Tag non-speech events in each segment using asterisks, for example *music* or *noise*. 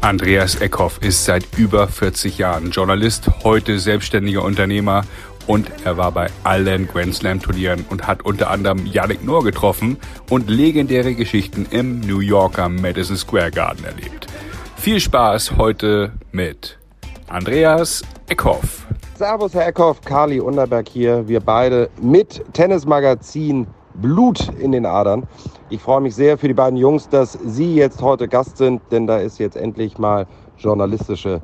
Andreas Eckhoff ist seit über 40 Jahren Journalist, heute selbstständiger Unternehmer und er war bei allen Grand Slam Turnieren und hat unter anderem Yannick Noor getroffen und legendäre Geschichten im New Yorker Madison Square Garden erlebt. Viel Spaß heute mit Andreas Eckhoff. Servus, Herr Eckhoff, Carly Unterberg hier. Wir beide mit Tennismagazin Blut in den Adern. Ich freue mich sehr für die beiden Jungs, dass Sie jetzt heute Gast sind, denn da ist jetzt endlich mal journalistische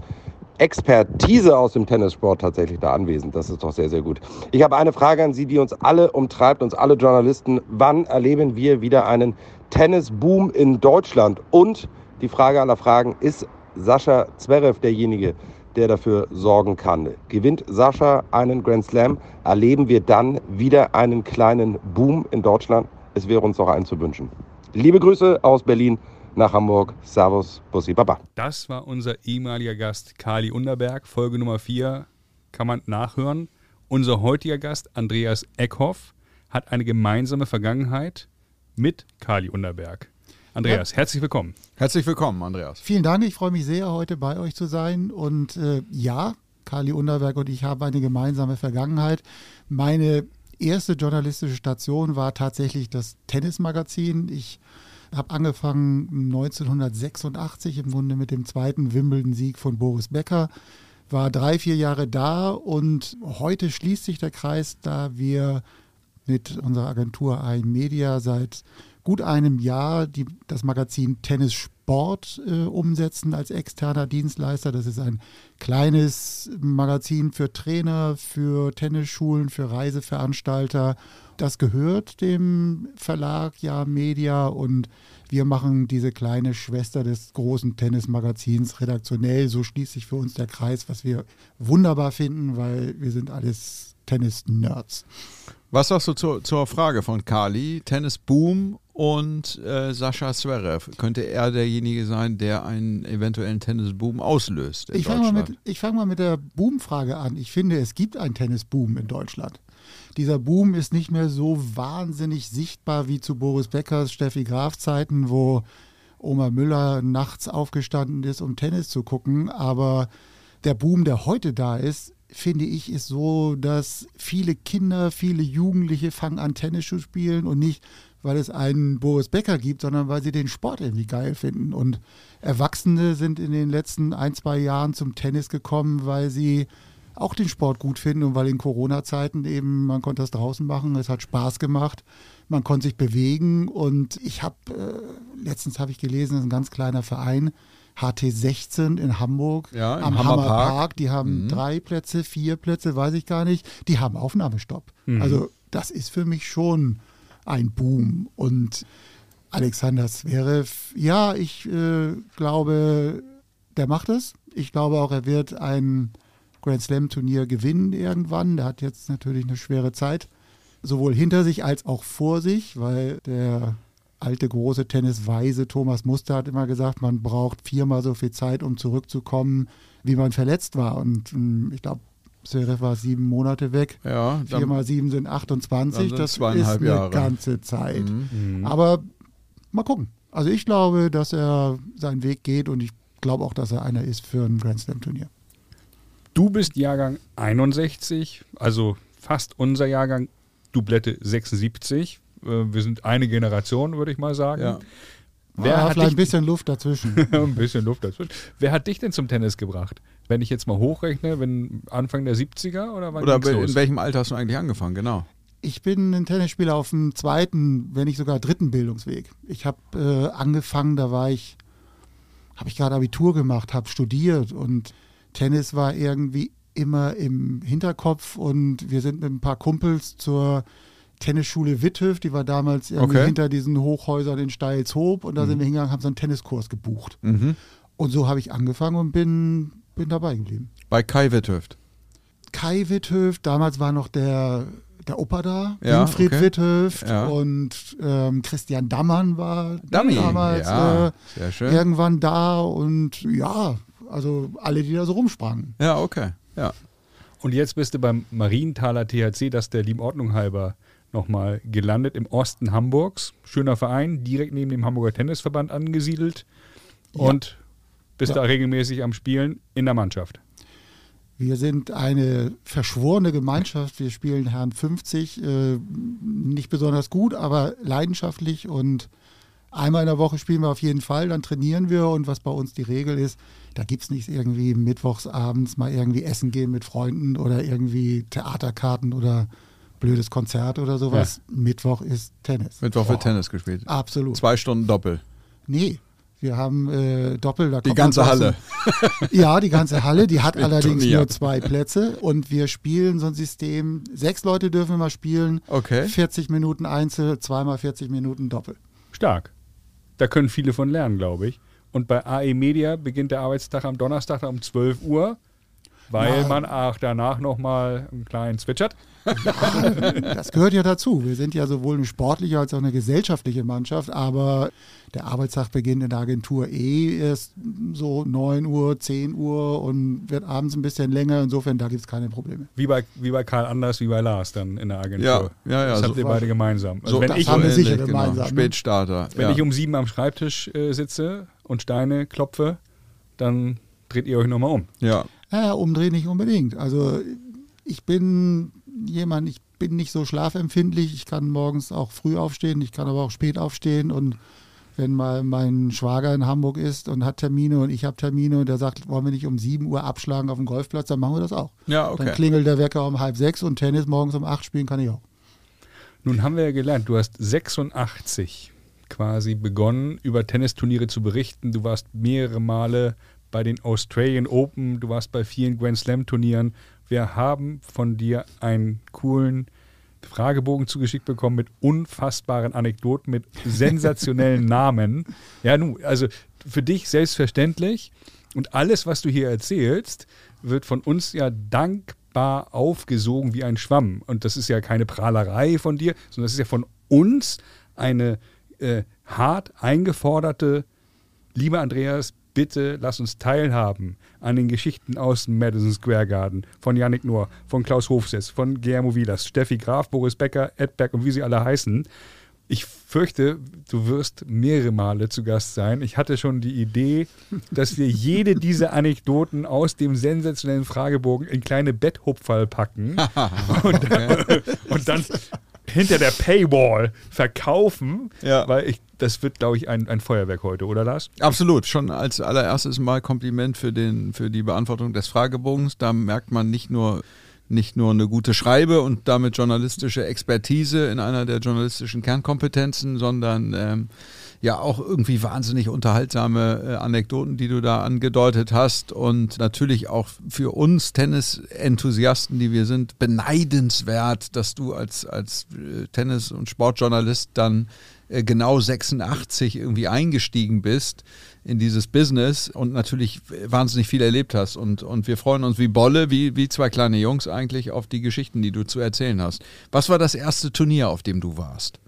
Expertise aus dem Tennissport tatsächlich da anwesend. Das ist doch sehr, sehr gut. Ich habe eine Frage an Sie, die uns alle umtreibt, uns alle Journalisten. Wann erleben wir wieder einen Tennisboom in Deutschland? Und die Frage aller Fragen, ist Sascha Zverev derjenige, der dafür sorgen kann. Gewinnt Sascha einen Grand Slam, erleben wir dann wieder einen kleinen Boom in Deutschland. Es wäre uns auch einzuwünschen. Liebe Grüße aus Berlin nach Hamburg. Servus, Bussi, Baba. Das war unser ehemaliger Gast Kali Underberg, Folge Nummer 4, kann man nachhören. Unser heutiger Gast Andreas Eckhoff hat eine gemeinsame Vergangenheit mit Kali Underberg. Andreas, ja. herzlich willkommen. Herzlich willkommen, Andreas. Vielen Dank, ich freue mich sehr, heute bei euch zu sein. Und äh, ja, Kali Underberg und ich haben eine gemeinsame Vergangenheit. Meine erste journalistische Station war tatsächlich das Tennismagazin. Ich habe angefangen 1986 im Grunde mit dem zweiten Wimbledon-Sieg von Boris Becker. War drei, vier Jahre da und heute schließt sich der Kreis, da wir mit unserer Agentur ein Media seit gut einem Jahr die, das Magazin Tennis Sport äh, umsetzen als externer Dienstleister. Das ist ein kleines Magazin für Trainer, für Tennisschulen, für Reiseveranstalter. Das gehört dem Verlag Ja Media und wir machen diese kleine Schwester des großen Tennismagazins redaktionell. So schließt sich für uns der Kreis, was wir wunderbar finden, weil wir sind alles Tennis-Nerds. Was sagst du zur, zur Frage von Kali? Tennis-Boom und äh, Sascha Zverev. Könnte er derjenige sein, der einen eventuellen Tennisboom auslöst? ich fange mal, fang mal mit der Boom-Frage an. Ich finde, es gibt einen Tennisboom in Deutschland. Dieser Boom ist nicht mehr so wahnsinnig sichtbar wie zu Boris Beckers, Steffi Graf Zeiten, wo Oma Müller nachts aufgestanden ist, um Tennis zu gucken. Aber der Boom, der heute da ist, finde ich, ist so, dass viele Kinder, viele Jugendliche fangen an, Tennis zu spielen und nicht, weil es einen Boris Becker gibt, sondern weil sie den Sport irgendwie geil finden. Und Erwachsene sind in den letzten ein, zwei Jahren zum Tennis gekommen, weil sie auch den Sport gut finden und weil in Corona-Zeiten eben, man konnte das draußen machen, es hat Spaß gemacht, man konnte sich bewegen und ich habe, äh, letztens habe ich gelesen, das ist ein ganz kleiner Verein, HT16 in Hamburg ja, am Hammerpark. Hammer die haben mhm. drei Plätze, vier Plätze, weiß ich gar nicht. Die haben Aufnahmestopp. Mhm. Also das ist für mich schon ein Boom. Und Alexander Zverev, ja, ich äh, glaube, der macht es. Ich glaube auch, er wird ein Grand Slam Turnier gewinnen irgendwann. Der hat jetzt natürlich eine schwere Zeit, sowohl hinter sich als auch vor sich, weil der alte große Tennisweise Thomas Muster hat immer gesagt, man braucht viermal so viel Zeit, um zurückzukommen, wie man verletzt war. Und ähm, ich glaube, Zverev war sieben Monate weg. Ja, Vier mal sieben sind 28. Sind das ist eine Jahre. ganze Zeit. Mhm. Aber mal gucken. Also ich glaube, dass er seinen Weg geht und ich glaube auch, dass er einer ist für ein Grand Slam Turnier. Du bist Jahrgang 61, also fast unser Jahrgang, Dublette 76. Äh, wir sind eine Generation, würde ich mal sagen. Ja. Wer ah, hat vielleicht dich, ein bisschen Luft dazwischen. *laughs* ein bisschen Luft dazwischen. Wer hat dich denn zum Tennis gebracht? Wenn ich jetzt mal hochrechne, wenn Anfang der 70er oder wann Oder in los? welchem Alter hast du eigentlich angefangen, genau? Ich bin ein Tennisspieler auf dem zweiten, wenn nicht sogar dritten Bildungsweg. Ich habe äh, angefangen, da war ich, habe ich gerade Abitur gemacht, habe studiert und Tennis war irgendwie immer im Hinterkopf und wir sind mit ein paar Kumpels zur Tennisschule Witthöf, die war damals okay. hinter diesen Hochhäusern in Steilshoop und da mhm. sind wir hingegangen, haben so einen Tenniskurs gebucht. Mhm. Und so habe ich angefangen und bin bin dabei geblieben. Bei Kai Witthöft. Kai Witthöft, damals war noch der, der Opa da, ja, Winfried okay. Witthöft ja. und ähm, Christian Dammann war Dummy. damals ja, äh, irgendwann da und ja, also alle, die da so rumsprangen. Ja, okay, ja. Und jetzt bist du beim Marienthaler THC, das der lieben Ordnung halber nochmal gelandet im Osten Hamburgs. Schöner Verein, direkt neben dem Hamburger Tennisverband angesiedelt. Und bist Ja. da regelmäßig am Spielen in der Mannschaft. Wir sind eine verschworene Gemeinschaft. Wir spielen Herrn 50, äh, nicht besonders gut, aber leidenschaftlich und einmal in der Woche spielen wir auf jeden Fall, dann trainieren wir und was bei uns die Regel ist, da gibt es nicht irgendwie mittwochsabends mal irgendwie essen gehen mit Freunden oder irgendwie Theaterkarten oder blödes Konzert oder sowas. Mittwoch ist Tennis. Mittwoch wird Tennis gespielt. Absolut. Zwei Stunden Doppel. Nee, wir haben äh, Doppel. Da Die ganze Halle. Ja, die ganze Halle. Die hat allerdings Turnier. nur zwei Plätze. Und wir spielen so ein System. Sechs Leute dürfen immer spielen. Okay. 40 Minuten Einzel, zweimal 40 Minuten Doppel. Stark. Da können viele von lernen, glaube ich. Und bei AE Media beginnt der Arbeitstag am Donnerstag um 12 Uhr, weil Ja. man auch danach nochmal einen kleinen zwitschert. *laughs* Das gehört ja dazu. Wir sind ja sowohl eine sportliche als auch eine gesellschaftliche Mannschaft. Aber der Arbeitstag beginnt in der Agentur eh erst so 9 Uhr, 10 Uhr und wird abends ein bisschen länger. Insofern, da gibt es keine Probleme. Wie bei, wie bei Karl Anders, wie bei Lars dann in der Agentur. Ja, ja, ja, Das so habt ihr beide gemeinsam. Also So, wenn das ich, haben wir um, sicher ähnlich, gemeinsam, ne? Spätstarter. wenn ja. ich um sieben am Schreibtisch äh, sitze und Steine klopfe, dann dreht ihr euch nochmal um. ja. Ja, umdrehen nicht unbedingt. Also ich bin jemand, ich bin nicht so schlafempfindlich. Ich kann morgens auch früh aufstehen, ich kann aber auch spät aufstehen und wenn mal mein Schwager in Hamburg ist und hat Termine und ich habe Termine und der sagt, wollen wir nicht um 7 Uhr abschlagen auf dem Golfplatz, dann machen wir das auch. Ja, okay. Dann klingelt der Wecker um halb sechs und Tennis morgens um acht spielen kann ich auch. Nun haben wir ja gelernt, du hast 86 quasi begonnen, über Tennisturniere zu berichten. Du warst mehrere Male bei den Australian Open, du warst bei vielen Grand Slam Turnieren. Wir haben von dir einen coolen Fragebogen zugeschickt bekommen mit unfassbaren Anekdoten, mit sensationellen *laughs* Namen. Ja, nun, also für dich selbstverständlich. Und alles, was du hier erzählst, wird von uns ja dankbar aufgesogen wie ein Schwamm. Und das ist ja keine Prahlerei von dir, sondern das ist ja von uns eine äh, hart eingeforderte, lieber Andreas, bitte lass uns teilhaben an den Geschichten aus dem Madison Square Garden, von Yannick Nohr, von Klaus Hofsetz, von Guillermo Vilas, Steffi Graf, Boris Becker, Edberg und wie sie alle heißen. Ich fürchte, du wirst mehrere Male zu Gast sein. Ich hatte schon die Idee, dass wir jede dieser *laughs* Anekdoten aus dem sensationellen Fragebogen in kleine Betthupferl packen und, *laughs* und dann hinter der Paywall verkaufen, Ja. weil ich, das wird, glaube ich, ein, ein Feuerwerk heute, oder Lars? Absolut. Schon als allererstes Mal Kompliment für, den, für die Beantwortung des Fragebogens. Da merkt man nicht nur, nicht nur eine gute Schreibe und damit journalistische Expertise in einer der journalistischen Kernkompetenzen, sondern ähm, ja auch irgendwie wahnsinnig unterhaltsame äh, Anekdoten, die du da angedeutet hast. Und natürlich auch für uns Tennis-Enthusiasten, die wir sind, beneidenswert, dass du als, als äh, Tennis- und Sportjournalist dann äh, genau 86 irgendwie eingestiegen bist in dieses Business und natürlich wahnsinnig viel erlebt hast. Und, und wir freuen uns wie Bolle, wie, wie zwei kleine Jungs eigentlich auf die Geschichten, die du zu erzählen hast. Was war das erste Turnier, auf dem du warst?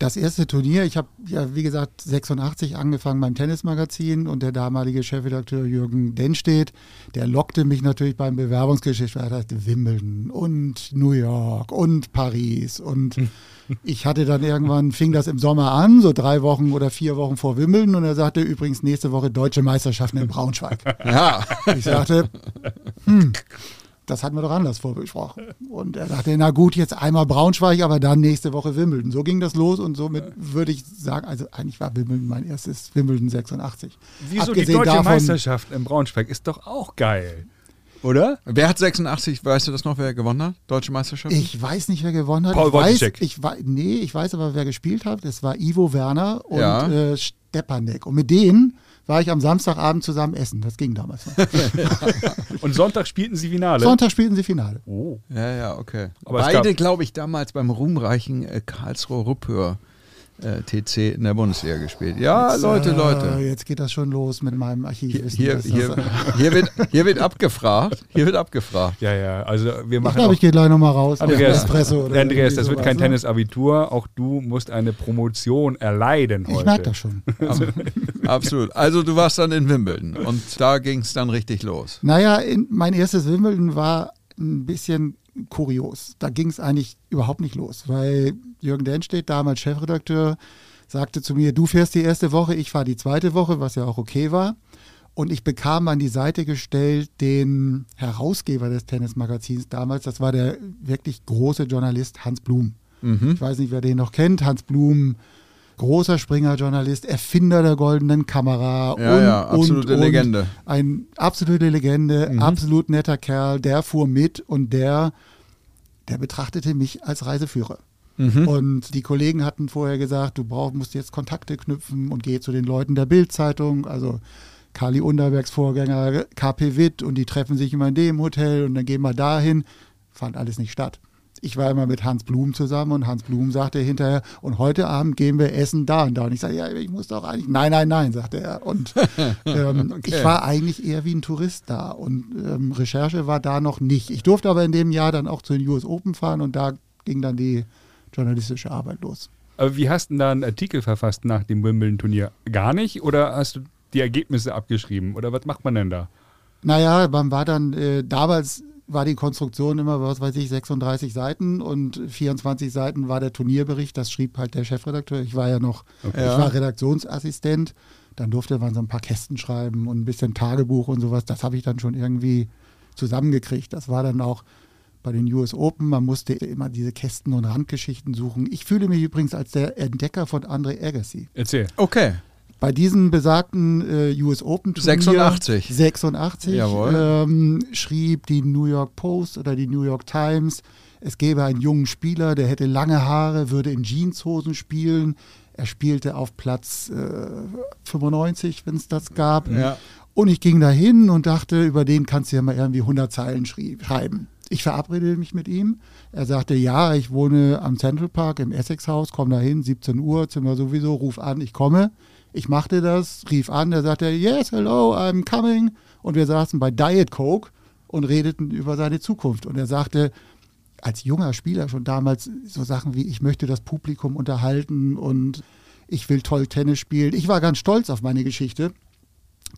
Das erste Turnier, ich habe ja wie gesagt 86 angefangen beim Tennismagazin und der damalige Chefredakteur Jürgen Denstedt, der lockte mich natürlich beim Bewerbungsgeschichte, er sagte Wimbledon und New York und Paris und *laughs* ich hatte dann irgendwann, fing das im Sommer an, so drei Wochen oder vier Wochen vor Wimbledon und er sagte übrigens nächste Woche deutsche Meisterschaften in Braunschweig. Ja, Ich sagte, hm, das hatten wir doch anders vorbesprochen. Und er sagte, na gut, jetzt einmal Braunschweig, aber dann nächste Woche Wimbledon. So ging das los und somit würde ich sagen, also eigentlich war Wimbledon mein erstes Wimbledon 86. Wieso die Abgesehen deutsche davon- Meisterschaft in Braunschweig ist doch auch geil. Oder? wer hat 86, weißt du das noch, wer gewonnen hat? Deutsche Meisterschaft? Ich weiß nicht, wer gewonnen hat. Paul ich weiß, ich wei- Nee, ich weiß aber, wer gespielt hat. Das war Ivo Werner und Ja. äh, Stepanek. Und mit denen war ich am Samstagabend zusammen essen. Das ging damals noch. *laughs* Und Sonntag spielten sie Finale. Sonntag spielten sie Finale. Oh. Ja, ja, okay. Aber Beide, glaube ich, damals beim ruhmreichen äh, Karlsruhe Rüpphör äh, TC in der Bundesliga gespielt. Ja, Leute, Äh, Leute. Jetzt geht das schon los mit meinem Hier, Archivwissen. hier, hier, hier, wird, hier wird abgefragt. Hier wird abgefragt. Ja, ja, also wir Ich machen glaube, auch, ich gehe gleich nochmal raus. Andreas, Espresso oder Andreas, das wird kein ne? Tennisabitur. Auch du musst eine Promotion erleiden heute. Ich merke das schon. Absolut. Also du warst dann in Wimbledon und da ging es dann richtig los. Naja, in, mein erstes Wimbledon war ein bisschen kurios. Da ging es eigentlich überhaupt nicht los, weil Jürgen Denstedt, damals Chefredakteur, sagte zu mir, du fährst die erste Woche, ich fahre die zweite Woche, was ja auch okay war. Und ich bekam an die Seite gestellt den Herausgeber des Tennismagazins damals, das war der wirklich große Journalist Hans Blum. Mhm. Ich weiß nicht, wer den noch kennt. Hans Blum, großer Springer-Journalist, Erfinder der goldenen Kamera. Ja, und, ja, absolute und, und Legende. Ein absolute Legende, Mhm. absolut netter Kerl. Der fuhr mit und der, der betrachtete mich als Reiseführer. Mhm. Und die Kollegen hatten vorher gesagt, du brauchst, musst jetzt Kontakte knüpfen und geh zu den Leuten der Bild-Zeitung, also Kali Underbergs Vorgänger, KP Witt und die treffen sich immer in dem Hotel und dann gehen wir dahin. Fand alles nicht statt. Ich war immer mit Hans Blum zusammen und Hans Blum sagte hinterher, und heute Abend gehen wir essen da und da. Und ich sage, ja, ich muss doch eigentlich, nein, nein, nein, sagte er. Und *laughs* ähm, Okay. ich war eigentlich eher wie ein Tourist da und ähm, Recherche war da noch nicht. Ich durfte aber in dem Jahr dann auch zu den US Open fahren und da ging dann die journalistische Arbeit los. Aber wie hast du denn da einen Artikel verfasst nach dem Wimbledon-Turnier? Gar nicht? Oder hast du die Ergebnisse abgeschrieben? Oder was macht man denn da? Naja, man war dann, äh, damals war die Konstruktion immer, was weiß ich, 36 Seiten und 24 Seiten war der Turnierbericht, das schrieb halt der Chefredakteur. Ich war ja noch, Ja. ich war Redaktionsassistent, dann durfte man so ein paar Kästen schreiben und ein bisschen Tagebuch und sowas. Das habe ich dann schon irgendwie zusammengekriegt. Das war dann auch bei den US Open, man musste immer diese Kästen und Randgeschichten suchen. Ich fühle mich übrigens als der Entdecker von Andre Agassi. Erzähl. Okay. Bei diesem besagten äh, US Open Turnier 86. 86 Jawohl. ähm, schrieb die New York Post oder die New York Times, es gäbe einen jungen Spieler, der hätte lange Haare, würde in Jeanshosen spielen. Er spielte auf Platz äh, 95, wenn es das gab. Ja. Und ich ging da hin und dachte, über den kannst du ja mal irgendwie 100 Zeilen schreiben. Ich verabredete mich mit ihm. Er sagte, ja, ich wohne am Central Park im Essex House, komm da hin, 17 Uhr, Zimmer sowieso, ruf an, ich komme. Ich machte das, rief an, er sagte, yes, hello, I'm coming. Und wir saßen bei Diet Coke und redeten über seine Zukunft. Und er sagte, als junger Spieler schon damals so Sachen wie, ich möchte das Publikum unterhalten und ich will toll Tennis spielen. Ich war ganz stolz auf meine Geschichte.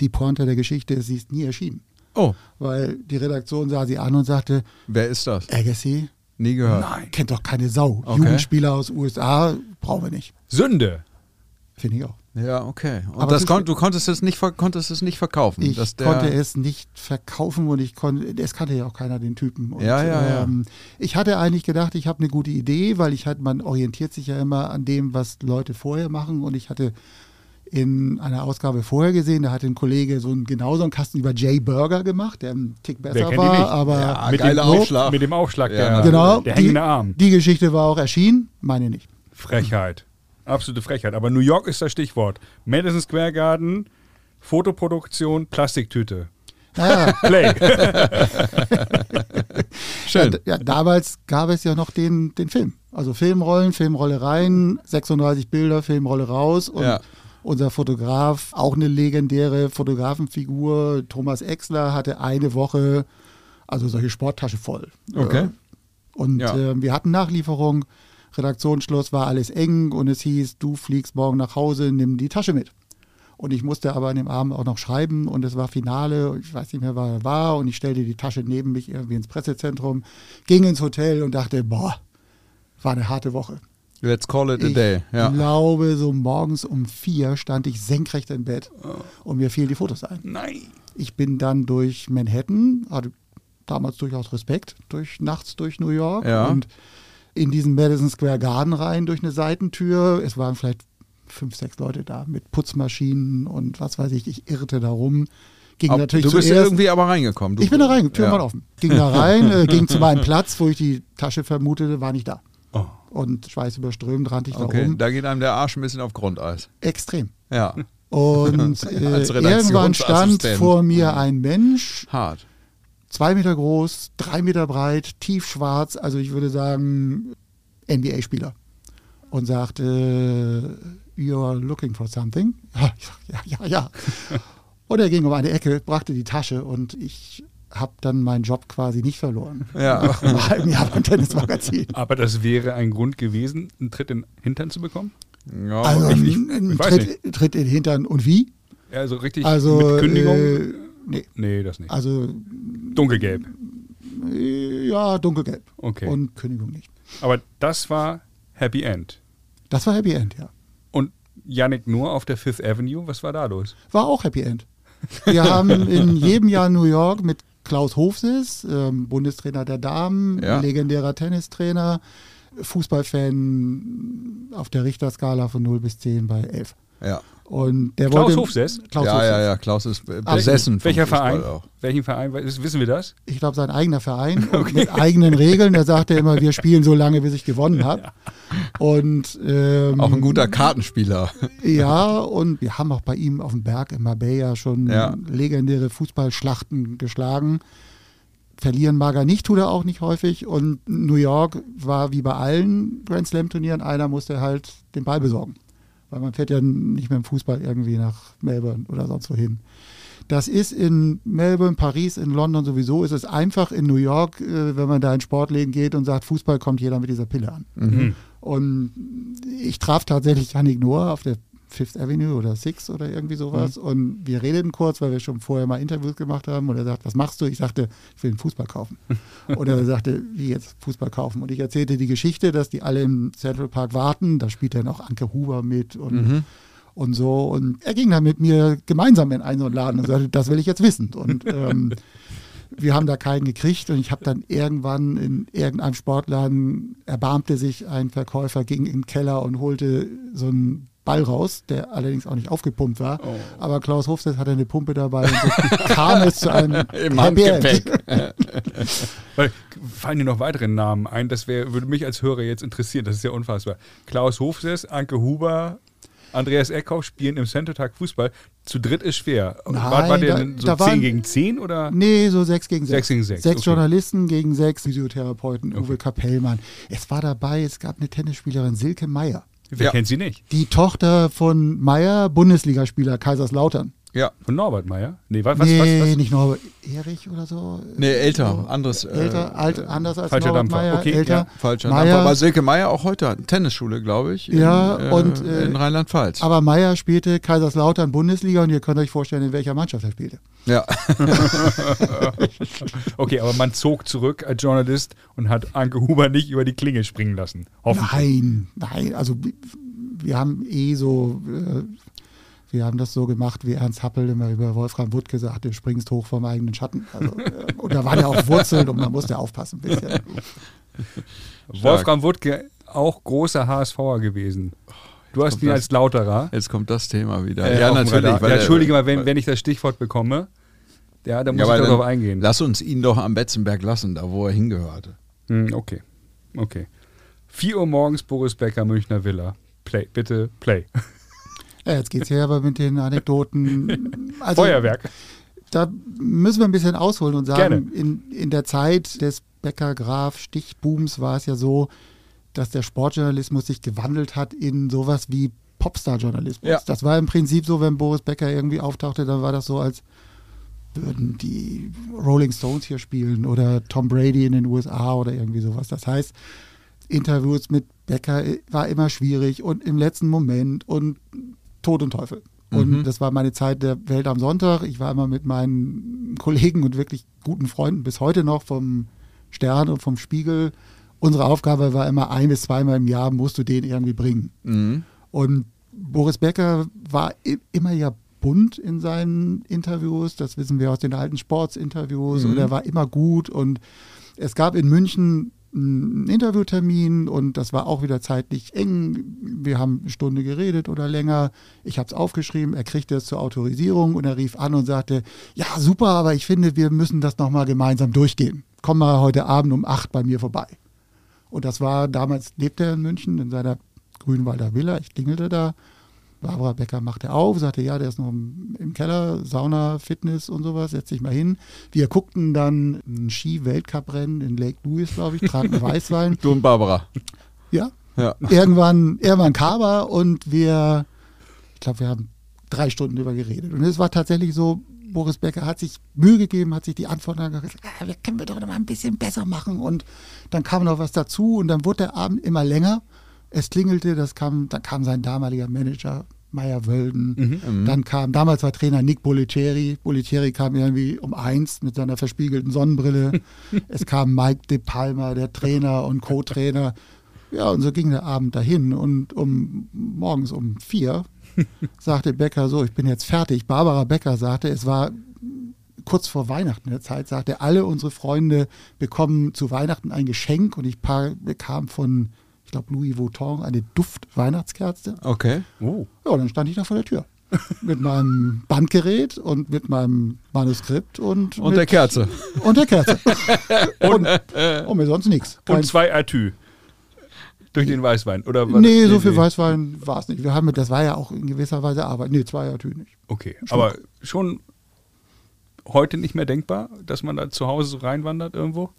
Die Pointe der Geschichte sie ist nie erschienen. Oh, Weil die Redaktion sah sie an und sagte, wer ist das? Agassi, Nie gehört. kennt doch keine Sau. Okay. Jugendspieler aus USA brauchen wir nicht. Sünde. Finde ich auch. Ja, okay. Und Aber kon du konntest es nicht, konntest es nicht verkaufen. Ich dass der, konnte es nicht verkaufen und ich konnte, es kannte ja auch keiner den Typen. Und, Ja, ja, ja. Ähm, ich hatte eigentlich gedacht, ich habe eine gute Idee, weil ich halt, man orientiert sich ja immer an dem, was Leute vorher machen und ich hatte in einer Ausgabe vorher gesehen, da hatte ein Kollege so einen, genau so einen Kasten über Jay Burger gemacht, der ein Tick besser war, aber Ja, mit, dem, Aufschlag. mit dem Aufschlag, Ja, der, genau, der die, hängende Arm. die Geschichte war auch erschienen, meine nicht. Frechheit. Absolute Frechheit. Aber New York ist das Stichwort. Madison Square Garden, Fotoproduktion, Plastiktüte. Naja, *laughs* Play. *laughs* Schön. Ja, damals gab es ja noch den, den Film. Also Filmrollen, Filmrolle rein, 36 Bilder, Filmrolle raus. Und Ja. Unser Fotograf, auch eine legendäre Fotografenfigur, Thomas Exler, hatte eine Woche, also solche Sporttasche voll. Okay. Und Ja. äh, wir hatten Nachlieferung, Redaktionsschluss war alles eng und es hieß, du fliegst morgen nach Hause, nimm die Tasche mit. Und ich musste aber an dem Abend auch noch schreiben und es war Finale, ich weiß nicht mehr, wer er war und ich stellte die Tasche neben mich irgendwie ins Pressezentrum, ging ins Hotel und dachte, boah, war eine harte Woche. Let's call it a Ich day. Ja. glaube, so morgens um vier stand ich senkrecht im Bett und mir fielen die Fotos ein. Nein. Ich bin dann durch Manhattan, hatte damals durchaus Respekt, durch nachts durch New York Ja. und in diesen Madison Square Garden rein durch eine Seitentür. Es waren vielleicht fünf, sechs Leute da mit Putzmaschinen und was weiß ich. Ich irrte da rum. Ging Aber natürlich du bist zuerst, irgendwie aber reingekommen. Du, ich bin da rein, Tür ja. waren offen. Ging da rein, äh, *laughs* ging zu meinem Platz, wo ich die Tasche vermutete, war nicht da. Oh. Und schweißüberströmt rannte ich da Okay, rum. da geht einem der Arsch ein bisschen auf Grundeis. Extrem. Ja, Und *laughs* äh, irgendwann stand vor mir ein Mensch, hart. zwei Meter groß, drei Meter breit, tiefschwarz, also ich würde sagen NBA-Spieler. Und sagte, you are looking for something? *laughs* Ja, ja, ja, ja. *laughs* Und er ging um eine Ecke, brachte die Tasche und ich habe dann meinen Job quasi nicht verloren. Ja. Nach einem halben Jahr beim Tennismagazin. Aber das wäre ein Grund gewesen, einen Tritt in den Hintern zu bekommen? Ja, Also ich- ich- ein Tritt, Tritt in den Hintern und wie? Ja, Also richtig Also mit Kündigung? äh, nee, nee, das nicht. also Dunkelgelb. Ja, dunkelgelb. Okay. Und Kündigung nicht. Aber das war Happy End. Das war Happy End, ja. Und Yannick Noor auf der Fifth Avenue, was war da los? War auch Happy End. Wir haben in jedem Jahr New York mit Klaus Hofsis, ähm, Bundestrainer der Damen, Ja. legendärer Tennistrainer, Fußballfan auf der Richterskala von 0 bis 10 bei 11. Ja. Und der Klaus wollte, Hofsess? Klaus ja, Hofsis. ja, ja, Klaus ist be- besessen vom Welcher Fußball Verein? Auch. Welchen Verein? Wissen wir das? Ich glaube, sein eigener Verein *laughs* und mit eigenen Regeln. Der sagte immer, wir spielen so lange, bis ich gewonnen habe. *laughs* Und ähm, auch ein guter Kartenspieler. Ja, und wir haben auch bei ihm auf dem Berg in Marbella schon Ja. legendäre Fußballschlachten geschlagen. Verlieren mag er nicht, tut er auch nicht häufig. Und New York war wie bei allen Grand Slam-Turnieren, einer musste halt den Ball besorgen. Weil man fährt ja nicht mit dem Fußball irgendwie nach Melbourne oder sonst wohin. Das ist in Melbourne, Paris, in London sowieso. Ist es einfach in New York, äh, wenn man da in Sportläden geht und sagt, Fußball kommt jeder mit dieser Pille an. Mhm. Und ich traf tatsächlich Yannick Noah auf der Fifth Avenue oder Six oder irgendwie sowas. Und wir redeten kurz, weil wir schon vorher mal Interviews gemacht haben. Und er sagt, was machst du? Ich sagte, ich will einen Fußball kaufen. *laughs* und er sagte, wie jetzt Fußball kaufen? Und ich erzählte die Geschichte, dass die alle im Central Park warten. Da spielt dann auch Anke Huber mit und, und so. Und er ging dann mit mir gemeinsam in einen so einen Laden und sagte, das will ich jetzt wissen. Und ähm, wir haben da keinen gekriegt und ich habe dann irgendwann in irgendeinem Sportladen erbarmte sich ein Verkäufer, ging in den Keller und holte so einen Ball raus, der allerdings auch nicht aufgepumpt war. Oh. Aber Klaus Hofstedt hatte eine Pumpe dabei und so *laughs* kam es zu einem *laughs* Im. Handgepäck. Weil, *laughs* fallen dir noch weitere Namen ein? Das wär, würde mich als Hörer jetzt interessieren. Das ist ja unfassbar. Klaus Hofses, Anke Huber, Andreas Eckhoff spielen im Center Tag Fußball. Zu dritt ist schwer. war, war Nein, der da- denn so da 10 waren- gegen 10 oder? Nee, so sechs gegen Sechs sechs. gegen sechs, Sechs okay. Journalisten gegen sechs Physiotherapeuten, Uwe Kapellmann. Es war dabei, es gab eine Tennisspielerin, Silke Meyer. Wer Ja. kennt sie nicht? Die Tochter von Meyer, Bundesligaspieler Kaiserslautern. Ja. Von Norbert Meyer? Nee, was, was, nee, was, was? nicht Norbert. Erich oder so? Nee, älter, So. anderes. Älter, äh, alt, anders als falscher Norbert Dampfer. Meyer. Okay, älter. ja, Falscher Meyer, Dampfer. Aber Silke Meier auch heute hat eine Tennisschule, glaube ich. Ja, in, und, äh, in Rheinland-Pfalz. Aber Meyer spielte Kaiserslautern Bundesliga und ihr könnt euch vorstellen, in welcher Mannschaft er spielte. Ja. *laughs* Okay, aber man zog zurück als Journalist und hat Anke Huber nicht über die Klinge springen lassen. Hoffentlich. Nein, nein, also wir- wir haben eh so, äh, wir haben das so gemacht, wie Ernst Happel immer über Wolfram Wood gesagt, du springst hoch vom eigenen Schatten. Also, äh, und da waren ja auch Wurzeln und man musste aufpassen ein bisschen. Wolfram Wuttke, auch großer HSVer gewesen. Du hast kommt ihn das. als Lauterer. Jetzt kommt das Thema wieder. äh, ja, natürlich. Weil ja, entschuldige mal, wenn, wenn ich das Stichwort bekomme. Ja, da muss ja, ich darauf eingehen. Lass uns ihn doch am Betzenberg lassen, da wo er hingehörte. Hm, okay. Okay. 4 Uhr morgens Boris Becker, Münchner Villa. Play, bitte play. Ja, jetzt geht's hier aber mit den Anekdoten. *laughs* Also, Feuerwerk. Da müssen wir ein bisschen ausholen und sagen, Gerne. in, in der Zeit des Becker-Graf-Stichbooms war es ja so, dass der Sportjournalismus sich gewandelt hat in sowas wie Popstar-Journalismus. Ja. Das war im Prinzip so, wenn Boris Becker irgendwie auftauchte, dann war das so, als würden die Rolling Stones hier spielen oder Tom Brady in den USA oder irgendwie sowas. Das heißt, Interviews mit Becker war immer schwierig und im letzten Moment und Tod und Teufel. Und Mhm. das war meine Zeit der Welt am Sonntag. Ich war immer mit meinen Kollegen und wirklich guten Freunden bis heute noch vom Stern und vom Spiegel. Unsere Aufgabe war immer ein bis zweimal im Jahr musst du den irgendwie bringen. Mhm. Und Boris Becker war immer ja bunt in seinen Interviews. Das wissen wir aus den alten Sportsinterviews. Und er war immer gut. Und es gab in München einen Interviewtermin und das war auch wieder zeitlich eng. Wir haben eine Stunde geredet oder länger. Ich habe es aufgeschrieben, er kriegte es zur Autorisierung und er rief an und sagte, ja super, aber ich finde, wir müssen das nochmal gemeinsam durchgehen. Komm mal heute Abend um acht bei mir vorbei. Und das war, damals lebte er in München in seiner Grünwalder Villa. Ich klingelte da. Barbara Becker machte auf, sagte, ja, der ist noch im, im Keller, Sauna, Fitness und sowas, setz dich mal hin. Wir guckten dann ein Ski-Weltcup-Rennen in Lake Louise, glaube ich, tranken *laughs* Weißwein. Du und Barbara. Ja, Ja. irgendwann, irgendwann kam er und wir, ich glaube, wir haben drei Stunden drüber geredet. Und es war tatsächlich so, Boris Becker hat sich Mühe gegeben, hat sich die Antworten angehört, ah, wir können wir doch noch mal ein bisschen besser machen. Und dann kam noch was dazu und dann wurde der Abend immer länger. Es klingelte, das kam, dann kam sein damaliger Manager Meyer-Wölden. Dann kam, damals war Trainer Nick Bollettieri. Bollettieri kam irgendwie um eins mit seiner verspiegelten Sonnenbrille. *laughs* es kam Mike De Palma, der Trainer und Co-Trainer. Ja, und so ging der Abend dahin. Und um morgens um vier *laughs* sagte Becker so, ich bin jetzt fertig. Barbara Becker sagte, es war kurz vor Weihnachten der Zeit, sagte, alle unsere Freunde bekommen zu Weihnachten ein Geschenk und ich bekam von, glaube, Louis Vuitton eine Duft-Weihnachtskerze. Okay. Oh. Ja, dann stand ich da vor der Tür. *laughs* mit meinem Bandgerät und mit meinem Manuskript und, Und mit, der Kerze. Und der Kerze. *laughs* und, und mir sonst nichts. Und zwei Atü. Durch den Weißwein. Oder was? Nee, so viel Weißwein war es nicht. Wir haben, das war ja auch in gewisser Weise Arbeit. Nee, zwei natürlich nicht. Okay, aber schon heute nicht mehr denkbar, dass man da zu Hause so reinwandert irgendwo?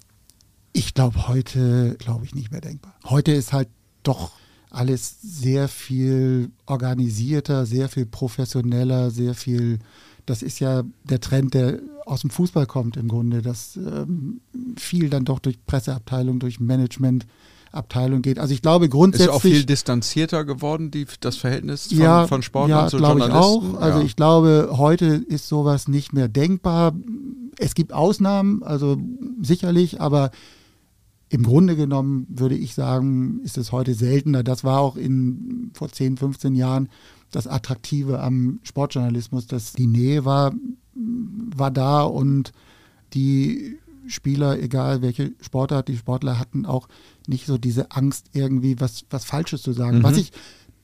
Ich glaube, heute, glaube ich, nicht mehr denkbar. Heute ist halt doch alles sehr viel organisierter, sehr viel professioneller, sehr viel. Das ist ja der Trend, der aus dem Fußball kommt im Grunde, dass ähm, viel dann doch durch Presseabteilung, durch Managementabteilung geht. Also ich glaube Ist grundsätzlich. auch viel distanzierter geworden, die, das Verhältnis von, ja, von Sportlern ja, zu glaube ich Journalisten. auch. Also ja. ich glaube, heute ist sowas nicht mehr denkbar. Es gibt Ausnahmen, also sicherlich, aber im Grunde genommen würde ich sagen, ist es heute seltener. Das war auch in vor 10, 15 Jahren das Attraktive am Sportjournalismus, dass die Nähe war, war da und die Spieler, egal welche Sportart, die Sportler hatten auch nicht so diese Angst, irgendwie was, was Falsches zu sagen. Was ich,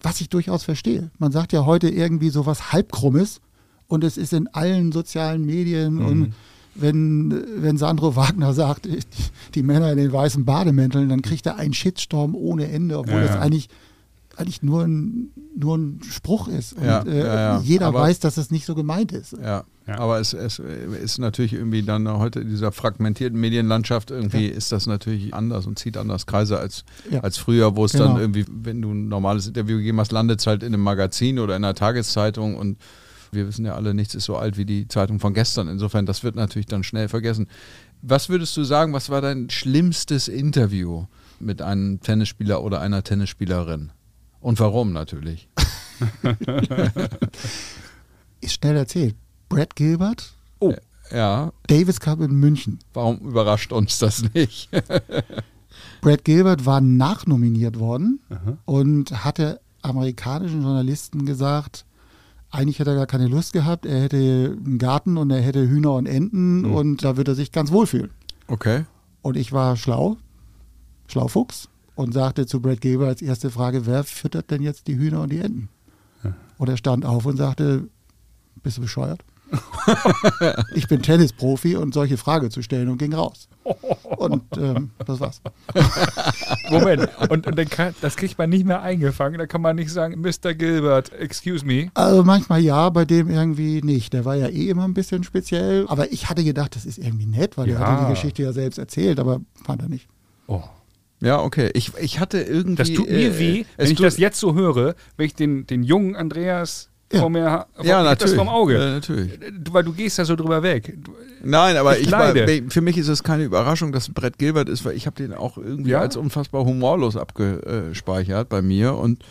was ich durchaus verstehe. Man sagt ja heute irgendwie so was Halbkrummes und es ist in allen sozialen Medien und wenn, wenn Sandro *laughs* Wagner sagt, die, die Männer in den weißen Bademänteln, dann kriegt er einen Shitstorm ohne Ende, obwohl Ja, das ja. eigentlich, eigentlich nur ein, nur ein Spruch ist. Und Ja, äh, ja, ja. jeder Aber- weiß, dass es nicht so gemeint ist. Ja, Ja. aber es, es ist natürlich irgendwie dann heute in dieser fragmentierten Medienlandschaft irgendwie ist das natürlich anders und zieht anders Kreise als, Ja. als früher, wo es Genau. dann irgendwie, wenn du ein normales Interview gegeben hast, landet es halt in einem Magazin oder in einer Tageszeitung und wir wissen ja alle, nichts ist so alt wie die Zeitung von gestern. Insofern, das wird natürlich dann schnell vergessen. Was würdest du sagen, was war dein schlimmstes Interview mit einem Tennisspieler oder einer Tennisspielerin? Und warum natürlich? *laughs* Ist schnell erzählt. Brad Gilbert, Oh, Ja, Davis Cup in München. warum überrascht uns das nicht? *laughs* Brad Gilbert war nachnominiert worden und hatte amerikanischen Journalisten gesagt, eigentlich hätte er gar keine Lust gehabt, er hätte einen Garten und er hätte Hühner und Enten und da würde er sich ganz wohlfühlen. Okay. Und ich war schlau, Schlaufuchs und sagte zu Brad Gilbert als erste Frage, wer füttert denn jetzt die Hühner und die Enten? Und er stand auf und sagte, bist du bescheuert? *laughs* ich bin Tennisprofi und solche Frage zu stellen und ging raus. Und ähm, das war's. *laughs* Moment. Und, und dann kann, das kriegt man nicht mehr eingefangen. Da kann man nicht sagen, Mr. Gilbert, excuse me. Also manchmal ja, bei dem irgendwie nicht. Der war ja eh immer ein bisschen speziell. Aber ich hatte gedacht, das ist irgendwie nett, weil er Ja. hatte die Geschichte ja selbst erzählt, aber fand er nicht. Oh. Ja, okay. Ich, ich hatte irgendwie. Das tut mir äh, weh, wenn ich das jetzt so höre, wenn ich den, den jungen Andreas Ja. vor mir. Ja, natürlich. vom Auge. Ja, natürlich. Du, weil du gehst ja so drüber weg. Nein, aber Ich ich, war, für mich ist es keine Überraschung, dass Brett Gilbert ist, weil ich habe den auch irgendwie Ja? als unfassbar humorlos abgespeichert bei mir und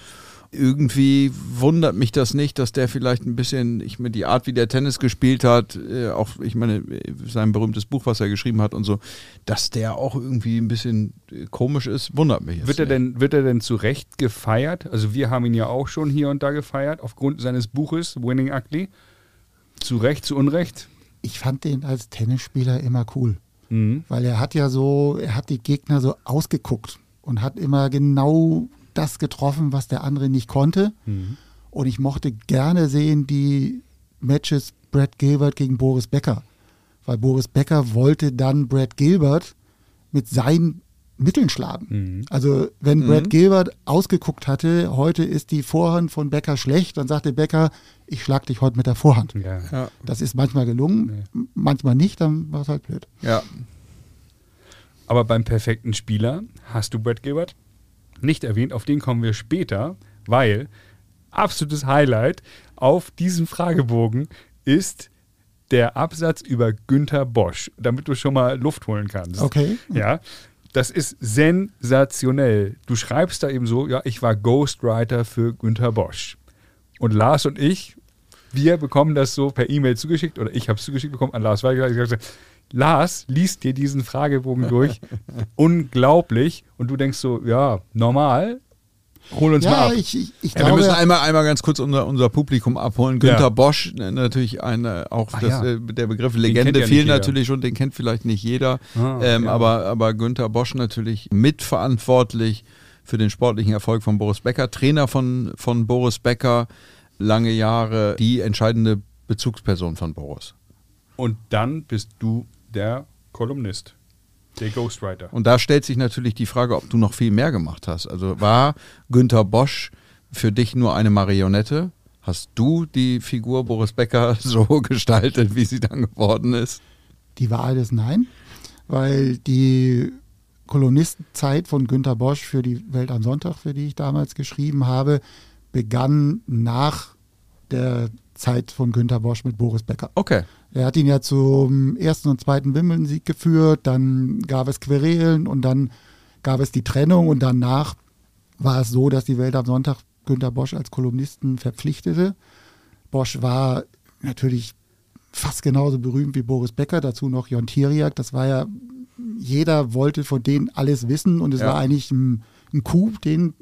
irgendwie wundert mich das nicht, dass der vielleicht ein bisschen, ich meine, die Art, wie der Tennis gespielt hat, äh, auch, ich meine, sein berühmtes Buch, was er geschrieben hat und so, dass der auch irgendwie ein bisschen äh, komisch ist, wundert mich. jetzt wird, er nicht. denn, wird er denn zu Recht gefeiert? Also wir haben ihn ja auch schon hier und da gefeiert, aufgrund seines Buches Winning Ugly. Zu Recht, zu Unrecht? Ich fand den als Tennisspieler immer cool. Mhm. Weil er hat ja so, er hat die Gegner so ausgeguckt und hat immer genau das getroffen, was der andere nicht konnte. Und ich mochte gerne sehen die Matches Brad Gilbert gegen Boris Becker. Weil Boris Becker wollte dann Brad Gilbert mit seinen Mitteln schlagen. Also wenn Brad Gilbert ausgeguckt hatte, heute ist die Vorhand von Becker schlecht, dann sagte Becker, ich schlag dich heute mit der Vorhand. Ja. Ja, Das ist manchmal gelungen, m- manchmal nicht, dann war es halt blöd. ja. Aber beim perfekten Spieler hast du Brad Gilbert nicht erwähnt. Auf den kommen wir später, weil absolutes Highlight auf diesem Fragebogen ist der Absatz über Günther Bosch, damit du schon mal Luft holen kannst. Okay. Ja, das ist sensationell. Du schreibst da eben so, ja, ich war Ghostwriter für Günther Bosch. Und Lars und ich, wir bekommen das so per E-Mail zugeschickt oder ich habe es zugeschickt bekommen an Lars weitergeleitet. Lars liest dir diesen Fragebogen durch. *laughs* Unglaublich. Und du denkst so, ja, normal. Hol uns mal Ja, ab. ich, ich, ich Ja, wir glaube, müssen einmal, einmal ganz kurz unser, unser Publikum abholen. Günter Ja. Bosch, äh, natürlich eine, auch Ach das, ja. äh, der Begriff Legende jeder. natürlich schon, den kennt vielleicht nicht jeder. Ah, ähm, ja. aber, aber Günter Bosch natürlich mitverantwortlich für den sportlichen Erfolg von Boris Becker, Trainer von, von Boris Becker, lange Jahre die entscheidende Bezugsperson von Boris. Und dann bist du der Kolumnist, der Ghostwriter. Und da stellt sich natürlich die Frage, ob du noch viel mehr gemacht hast. Also war Günter Bosch für dich nur eine Marionette? Hast du die Figur Boris Becker *laughs* so gestaltet, wie sie dann geworden ist? die Wahl ist Nein, weil die Kolumnistenzeit von Günter Bosch für die Welt am Sonntag, für die ich damals geschrieben habe, begann nach der Zeit von Günter Bosch mit Boris Becker. Okay. Er hat ihn ja zum ersten und zweiten Wimbledon-Sieg geführt, dann gab es Querelen und dann gab es die Trennung und danach war es so, dass die Welt am Sonntag Günter Bosch als Kolumnisten verpflichtete. Bosch war natürlich fast genauso berühmt wie Boris Becker, dazu noch Jon Tiriak. Das war ja, jeder wollte von denen alles wissen und es Ja. war eigentlich ein, ein Coup, den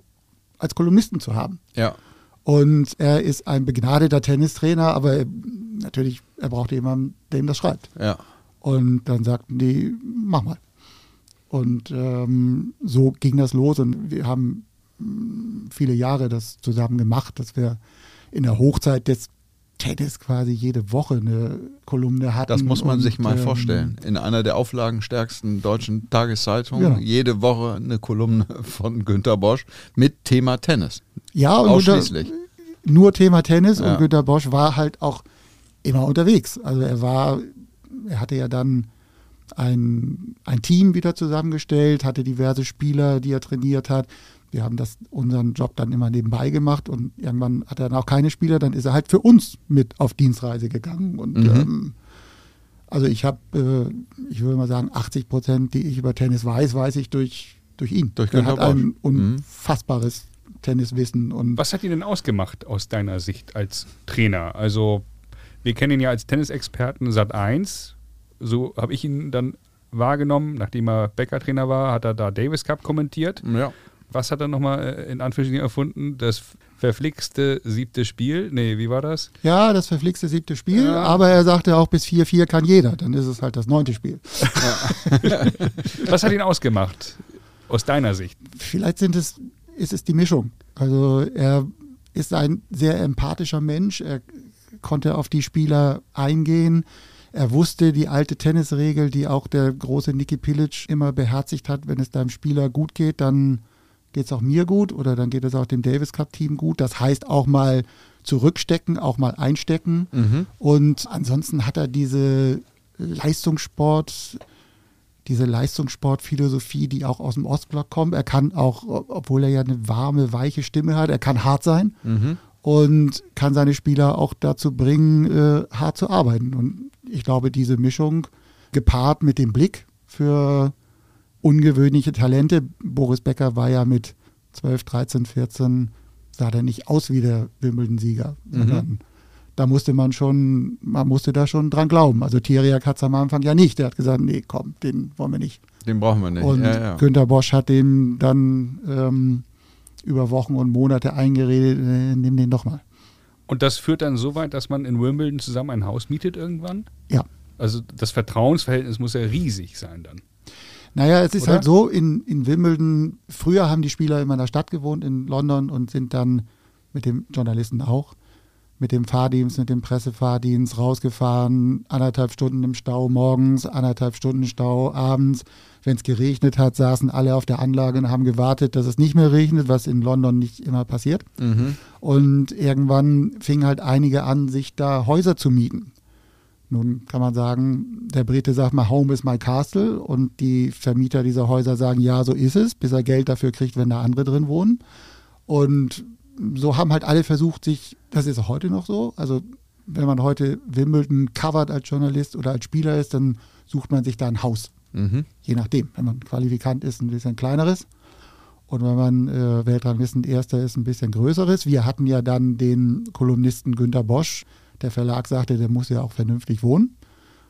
als Kolumnisten zu haben. Ja. Und er ist ein begnadeter Tennistrainer, aber er- natürlich, er brauchte jemanden, der ihm das schreibt. Ja. Und dann sagten die, mach mal. Und ähm, so ging das los und wir haben mm, viele Jahre das zusammen gemacht, dass wir in der Hochzeit des Tennis quasi jede Woche eine Kolumne hatten. Das muss man und, sich mal ähm, vorstellen. In einer der auflagenstärksten deutschen Tageszeitungen Genau. jede Woche eine Kolumne *laughs* von Günter Bosch mit Thema Tennis. Ja, und Ausschließlich. Unter, nur Thema Tennis Ja. und Günter Bosch war halt auch immer unterwegs. Also er war, er hatte ja dann ein, ein Team wieder zusammengestellt, hatte diverse Spieler, die er trainiert hat. Wir haben das unseren Job dann immer nebenbei gemacht und irgendwann hat er dann auch keine Spieler, dann ist er halt für uns mit auf Dienstreise gegangen. Und Mhm. ähm, also ich habe, äh, ich würde mal sagen, 80 Prozent, die ich über Tennis weiß, weiß ich durch, durch ihn. Durch er hat ein. Mhm. unfassbares Tenniswissen und Was hat ihn denn ausgemacht aus deiner Sicht als Trainer? Also, wir kennen ihn ja als Tennisexperten Sat 1. So habe ich ihn dann wahrgenommen. Nachdem er Becker-Trainer war, hat er da Davis Cup kommentiert. Ja. Was hat er nochmal äh, in Anführungsstrichen erfunden? Das verflixte siebte Spiel? Nee, wie war das? Ja, das verflixte siebte Spiel, Ja. aber er sagte auch bis 4-4 kann jeder, dann ist es halt das neunte Spiel. *laughs* Was hat ihn ausgemacht? Aus deiner Sicht? Vielleicht sind es, ist es die Mischung. Also er ist ein sehr empathischer Mensch, er konnte auf die Spieler eingehen. Er wusste die alte Tennisregel, die auch der große Niki Pilic immer beherzigt hat, wenn es deinem Spieler gut geht, dann geht es auch mir gut oder dann geht es auch dem Davis Cup Team gut. Das heißt auch mal zurückstecken, auch mal einstecken. Und ansonsten hat er diese Leistungssport, diese Leistungssportphilosophie, die auch aus dem Ostblock kommt. Er kann auch, obwohl er ja eine warme, weiche Stimme hat, er kann hart sein und kann seine Spieler auch dazu bringen, äh, hart zu arbeiten. Und ich glaube, diese Mischung gepaart mit dem Blick für ungewöhnliche Talente. Boris Becker war ja mit 12, 13, 14, sah er nicht aus wie der Wimbledon-Sieger, sondern da musste man schon, man musste da schon dran glauben. Also Thierry hat es am Anfang ja nicht. Der hat gesagt, nee, komm, den wollen wir nicht. Den brauchen wir nicht. Und ja, ja. Günter Bosch hat dem dann ähm, über Wochen und Monate eingeredet, äh, nimm den doch mal. Und das führt dann so weit, dass man in Wimbledon zusammen ein Haus mietet irgendwann? Ja. Also das Vertrauensverhältnis muss ja riesig sein dann. Naja, es ist Oder? halt so, in, in Wimbledon, früher haben die Spieler immer in der Stadt gewohnt, in London, und sind dann mit dem Journalisten auch, mit dem Fahrdienst, mit dem Pressefahrdienst rausgefahren, anderthalb Stunden im Stau morgens, anderthalb Stunden Stau abends. Wenn es geregnet hat, saßen alle auf der Anlage und haben gewartet, dass es nicht mehr regnet, was in London nicht immer passiert. Mhm. Und irgendwann fingen halt einige an, sich da Häuser zu mieten. Nun kann man sagen, der Brite sagt mal, Home is my castle und die Vermieter dieser Häuser sagen, ja, so ist es, bis er Geld dafür kriegt, wenn da andere drin wohnen. Und so haben halt alle versucht, sich, das ist auch heute noch so, also wenn man heute Wimbledon covert als Journalist oder als Spieler ist, dann sucht man sich da ein Haus. Mhm. Je nachdem, wenn man qualifikant ist, ein bisschen kleineres. Und wenn man äh, Weltranglisten Erster ist, ein bisschen größeres. Wir hatten ja dann den Kolumnisten Günter Bosch. Der Verlag sagte, der muss ja auch vernünftig wohnen.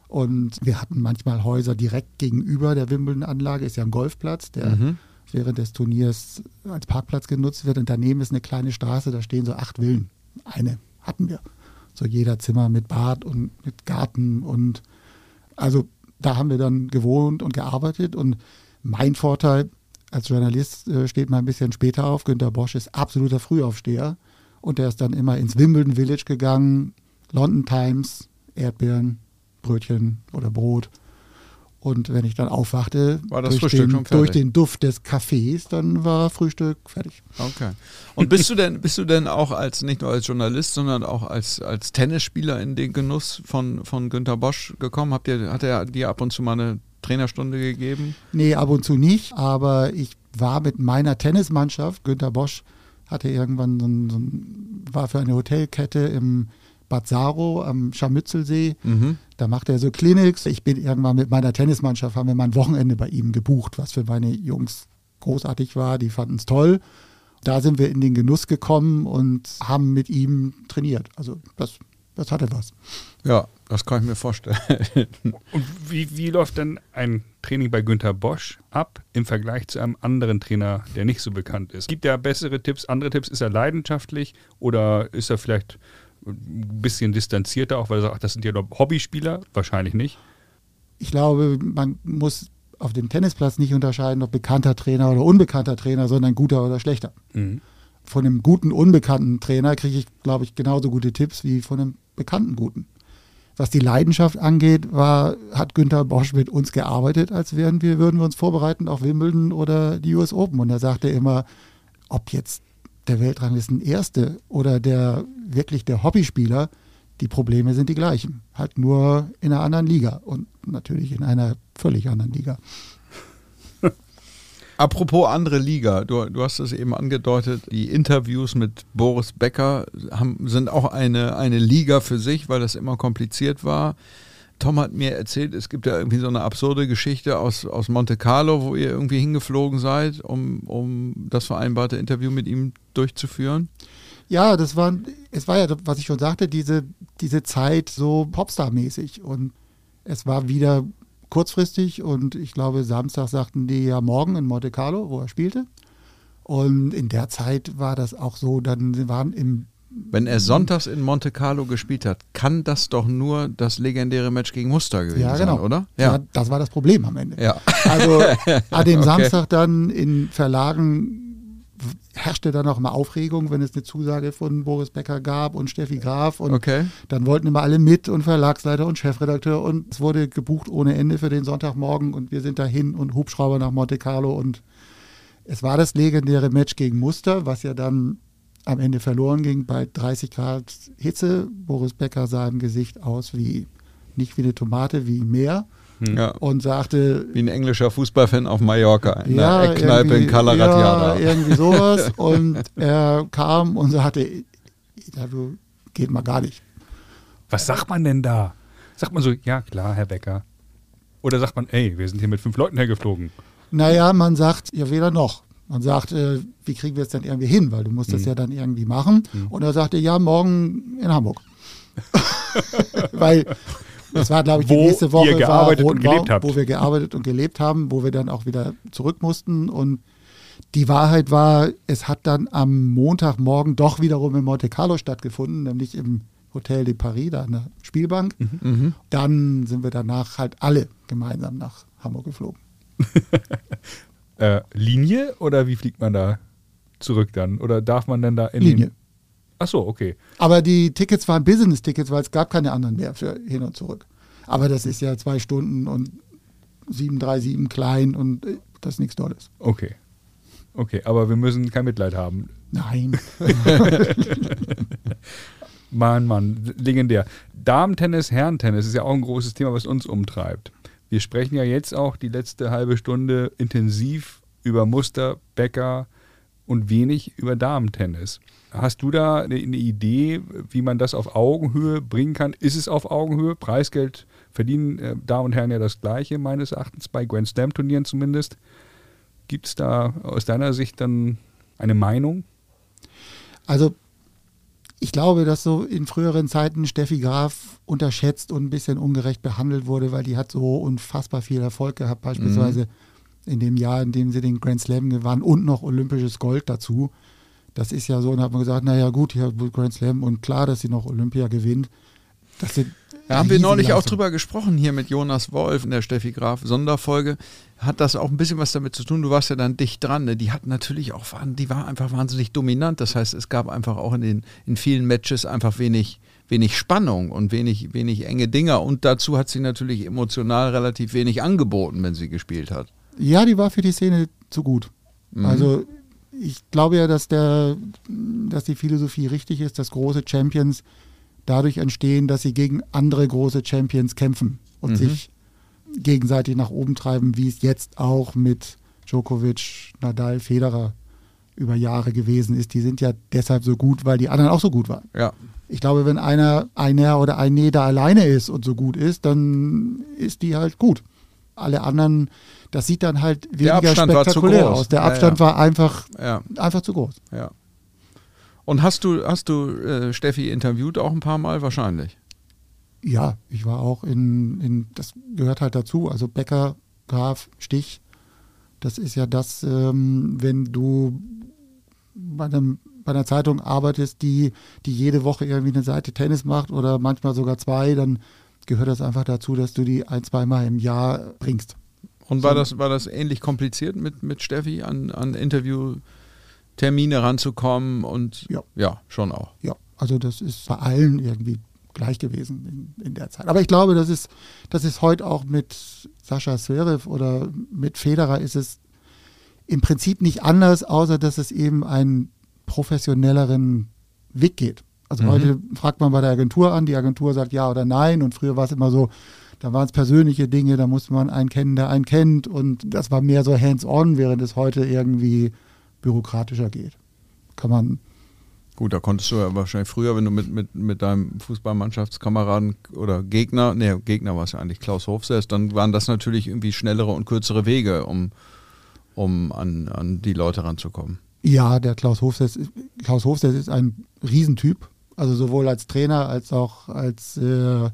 Und wir hatten manchmal Häuser direkt gegenüber der Wimbledon-Anlage, ist ja ein Golfplatz, der mhm. während des Turniers als Parkplatz genutzt wird. Und daneben ist eine kleine Straße, da stehen so acht Villen. Eine hatten wir. So jeder Zimmer mit Bad und mit Garten. Und also da haben wir dann gewohnt und gearbeitet. Und mein Vorteil als Journalist äh, steht man ein bisschen später auf. Günter Bosch ist absoluter Frühaufsteher. Und der ist dann immer ins Wimbledon Village gegangen, London Times, Erdbeeren, Brötchen oder Brot. Und wenn ich dann aufwachte, durch den, durch, den, Duft des Kaffees, dann war Frühstück fertig. Okay. Und bist du denn, bist du denn auch als nicht nur als Journalist, sondern auch als, als Tennisspieler in den Genuss von, von Günter Bosch gekommen? Habt ihr, hat er dir ab und zu mal eine Trainerstunde gegeben? Nee, ab und zu nicht, aber ich war mit meiner Tennismannschaft, Günter Bosch hatte irgendwann so ein, so ein war für eine Hotelkette im Bad Saro am Scharmützelsee. Mhm. Da macht er so Clinics. Ich bin irgendwann mit meiner Tennismannschaft, haben wir mal ein Wochenende bei ihm gebucht, was für meine Jungs großartig war. Die fanden es toll. Da sind wir in den Genuss gekommen und haben mit ihm trainiert. Also das, das hatte was. Ja, das kann ich mir vorstellen. *laughs* Und wie, wie läuft denn ein Training bei Günther Bosch ab im Vergleich zu einem anderen Trainer, der nicht so bekannt ist? Gibt er bessere Tipps, andere Tipps? Ist er leidenschaftlich oder ist er vielleicht ein bisschen distanzierter, auch weil er sagt, das sind ja nur Hobbyspieler? Wahrscheinlich nicht. Ich glaube, man muss auf dem Tennisplatz nicht unterscheiden, ob bekannter Trainer oder unbekannter Trainer, sondern guter oder schlechter. Mhm. Von einem guten, unbekannten Trainer kriege ich, glaube ich, genauso gute Tipps wie von einem bekannten guten. Was die Leidenschaft angeht, war, hat Günther Bosch mit uns gearbeitet, als wären wir, würden wir uns vorbereiten auf Wimbledon oder die US Open. Und er sagte immer, ob jetzt der Weltranglisten Erste oder der wirklich der Hobbyspieler, die Probleme sind die gleichen. Halt nur in einer anderen Liga und natürlich in einer völlig anderen Liga. *laughs* Apropos andere Liga, du, du hast es eben angedeutet, die Interviews mit Boris Becker haben, sind auch eine, eine Liga für sich, weil das immer kompliziert war. Tom hat mir erzählt, es gibt ja irgendwie so eine absurde Geschichte aus, aus Monte Carlo, wo ihr irgendwie hingeflogen seid, um, um das vereinbarte Interview mit ihm durchzuführen. Ja, das war, es war ja, was ich schon sagte, diese, diese Zeit so Popstar-mäßig. Und es war wieder kurzfristig und ich glaube, Samstag sagten die ja morgen in Monte Carlo, wo er spielte. Und in der Zeit war das auch so, dann waren im wenn er sonntags in Monte Carlo gespielt hat, kann das doch nur das legendäre Match gegen Muster gewesen ja, genau. sein, oder? Ja, das war das Problem am Ende. Ja. Also an dem *laughs* okay. Samstag dann in Verlagen herrschte dann auch immer Aufregung, wenn es eine Zusage von Boris Becker gab und Steffi Graf und okay. dann wollten immer alle mit und Verlagsleiter und Chefredakteur und es wurde gebucht ohne Ende für den Sonntagmorgen und wir sind dahin und Hubschrauber nach Monte Carlo und es war das legendäre Match gegen Muster, was ja dann am Ende verloren ging bei 30 Grad Hitze. Boris Becker sah im Gesicht aus wie, nicht wie eine Tomate, wie Meer. Hm. Ja. Und sagte. Wie ein englischer Fußballfan auf Mallorca, in ja, der Eckkneipe in Calaratiada. Ja, irgendwie sowas. *laughs* und er kam und sagte, du geht mal gar nicht. Was sagt man denn da? Sagt man so, ja klar, Herr Becker. Oder sagt man, ey, wir sind hier mit fünf Leuten hergeflogen? Naja, man sagt, ja, weder noch. Man sagt, äh, wie kriegen wir es denn irgendwie hin? Weil du musst das mhm. ja dann irgendwie machen. Mhm. Und er sagte, ja, morgen in Hamburg. *laughs* *laughs* Weil das war, glaube ich, die wo nächste Woche, ihr gearbeitet war, und gelebt habt. wo wir gearbeitet und gelebt haben, wo wir dann auch wieder zurück mussten. Und die Wahrheit war, es hat dann am Montagmorgen doch wiederum in Monte Carlo stattgefunden, nämlich im Hotel de Paris, da an der Spielbank. Mhm. mhm. Dann sind wir danach halt alle gemeinsam nach Hamburg geflogen. *laughs* äh, Linie oder wie fliegt man da zurück dann? Oder darf man denn da in Linie? Den Ach so, okay. Aber die Tickets waren Business-Tickets, weil es gab keine anderen mehr für hin und zurück. Aber das ist ja zwei Stunden und 737 klein und äh, das ist nichts Tolles. Okay. Okay, aber wir müssen kein Mitleid haben. Nein. *laughs* Mann, Mann, legendär. Damen-Tennis, Herren-Tennis ist ja auch ein großes Thema, was uns umtreibt. Wir sprechen ja jetzt auch die letzte halbe Stunde intensiv über Muster, Bäcker und wenig über Damentennis. Hast du da eine, eine, Idee, wie man das auf Augenhöhe bringen kann? Ist es auf Augenhöhe? Preisgeld verdienen äh, Damen und Herren ja das Gleiche, meines Erachtens, bei Grand Slam-Turnieren zumindest. Gibt es da aus deiner Sicht dann eine Meinung? Also ich glaube, dass so in früheren Zeiten Steffi Graf unterschätzt und ein bisschen ungerecht behandelt wurde, weil die hat so unfassbar viel Erfolg gehabt, beispielsweise mhm. in dem Jahr, in dem sie den Grand Slam gewann und noch olympisches Gold dazu. Das ist ja so, und hat man gesagt, naja gut, hier Grand Slam und klar, dass sie noch Olympia gewinnt. Das sind da haben wir neulich auch drüber gesprochen hier mit Jonas Wolf in der Steffi Graf Sonderfolge. Hat das auch ein bisschen was damit zu tun? Du warst ja dann dicht dran. Ne? Die hat natürlich auch, die war einfach wahnsinnig dominant. Das heißt, es gab einfach auch in den in vielen Matches einfach wenig, wenig Spannung und wenig, wenig enge Dinger. Und dazu hat sie natürlich emotional relativ wenig angeboten, wenn sie gespielt hat. Ja, die war für die Szene zu gut. Mhm. Also ich glaube ja, dass der, dass die Philosophie richtig ist, dass große Champions dadurch entstehen, dass sie gegen andere große Champions kämpfen und mhm. sich gegenseitig nach oben treiben, wie es jetzt auch mit Djokovic, Nadal, Federer über Jahre gewesen ist. Die sind ja deshalb so gut, weil die anderen auch so gut waren. Ja. Ich glaube, wenn einer, einer oder ein Nee da alleine ist und so gut ist, dann ist die halt gut. Alle anderen, das sieht dann halt weniger spektakulär aus. Der Abstand ja, ja. war einfach, ja. einfach zu groß. Ja. Und hast du, hast du äh, Steffi interviewt auch ein paar Mal wahrscheinlich? Ja, ich war auch in, in, das gehört halt dazu, also Becker, Graf, Stich. Das ist ja das, ähm, wenn du bei, einem, bei einer Zeitung arbeitest, die, die jede Woche irgendwie eine Seite Tennis macht oder manchmal sogar zwei, dann gehört das einfach dazu, dass du die ein, zweimal im Jahr bringst. Und war, das, war das ähnlich kompliziert mit, mit Steffi an, an Interview? Termine ranzukommen und ja. ja, schon auch. Ja, also das ist bei allen irgendwie gleich gewesen in, in, der Zeit. Aber ich glaube, das ist, das ist heute auch mit Sascha Zverev oder mit Federer ist es im Prinzip nicht anders, außer dass es eben einen professionelleren Weg geht. Also mhm. heute fragt man bei der Agentur an, die Agentur sagt ja oder nein und früher war es immer so, da waren es persönliche Dinge, da musste man einen kennen, der einen kennt und das war mehr so hands-on, während es heute irgendwie bürokratischer geht. Kann man. Gut, da konntest du ja wahrscheinlich früher, wenn du mit, mit, mit deinem Fußballmannschaftskameraden oder Gegner, nee, Gegner war es ja eigentlich Klaus Hofsess, dann waren das natürlich irgendwie schnellere und kürzere Wege, um, um an, an die Leute ranzukommen. Ja, der Klaus Hofsess, Klaus Hofsess ist ein Riesentyp, also sowohl als Trainer als auch als, äh,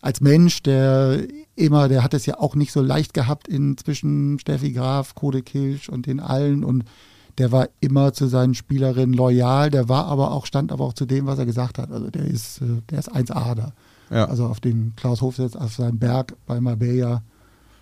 als Mensch, der immer, der hat es ja auch nicht so leicht gehabt in zwischen Steffi Graf, Kode Kilsch und den allen und der war immer zu seinen Spielerinnen loyal, der war aber auch, stand aber auch zu dem, was er gesagt hat. Also der ist, äh, der ist 1A da. Ja. Also auf den Klaus Hofsetz, auf seinem Berg bei Marbella,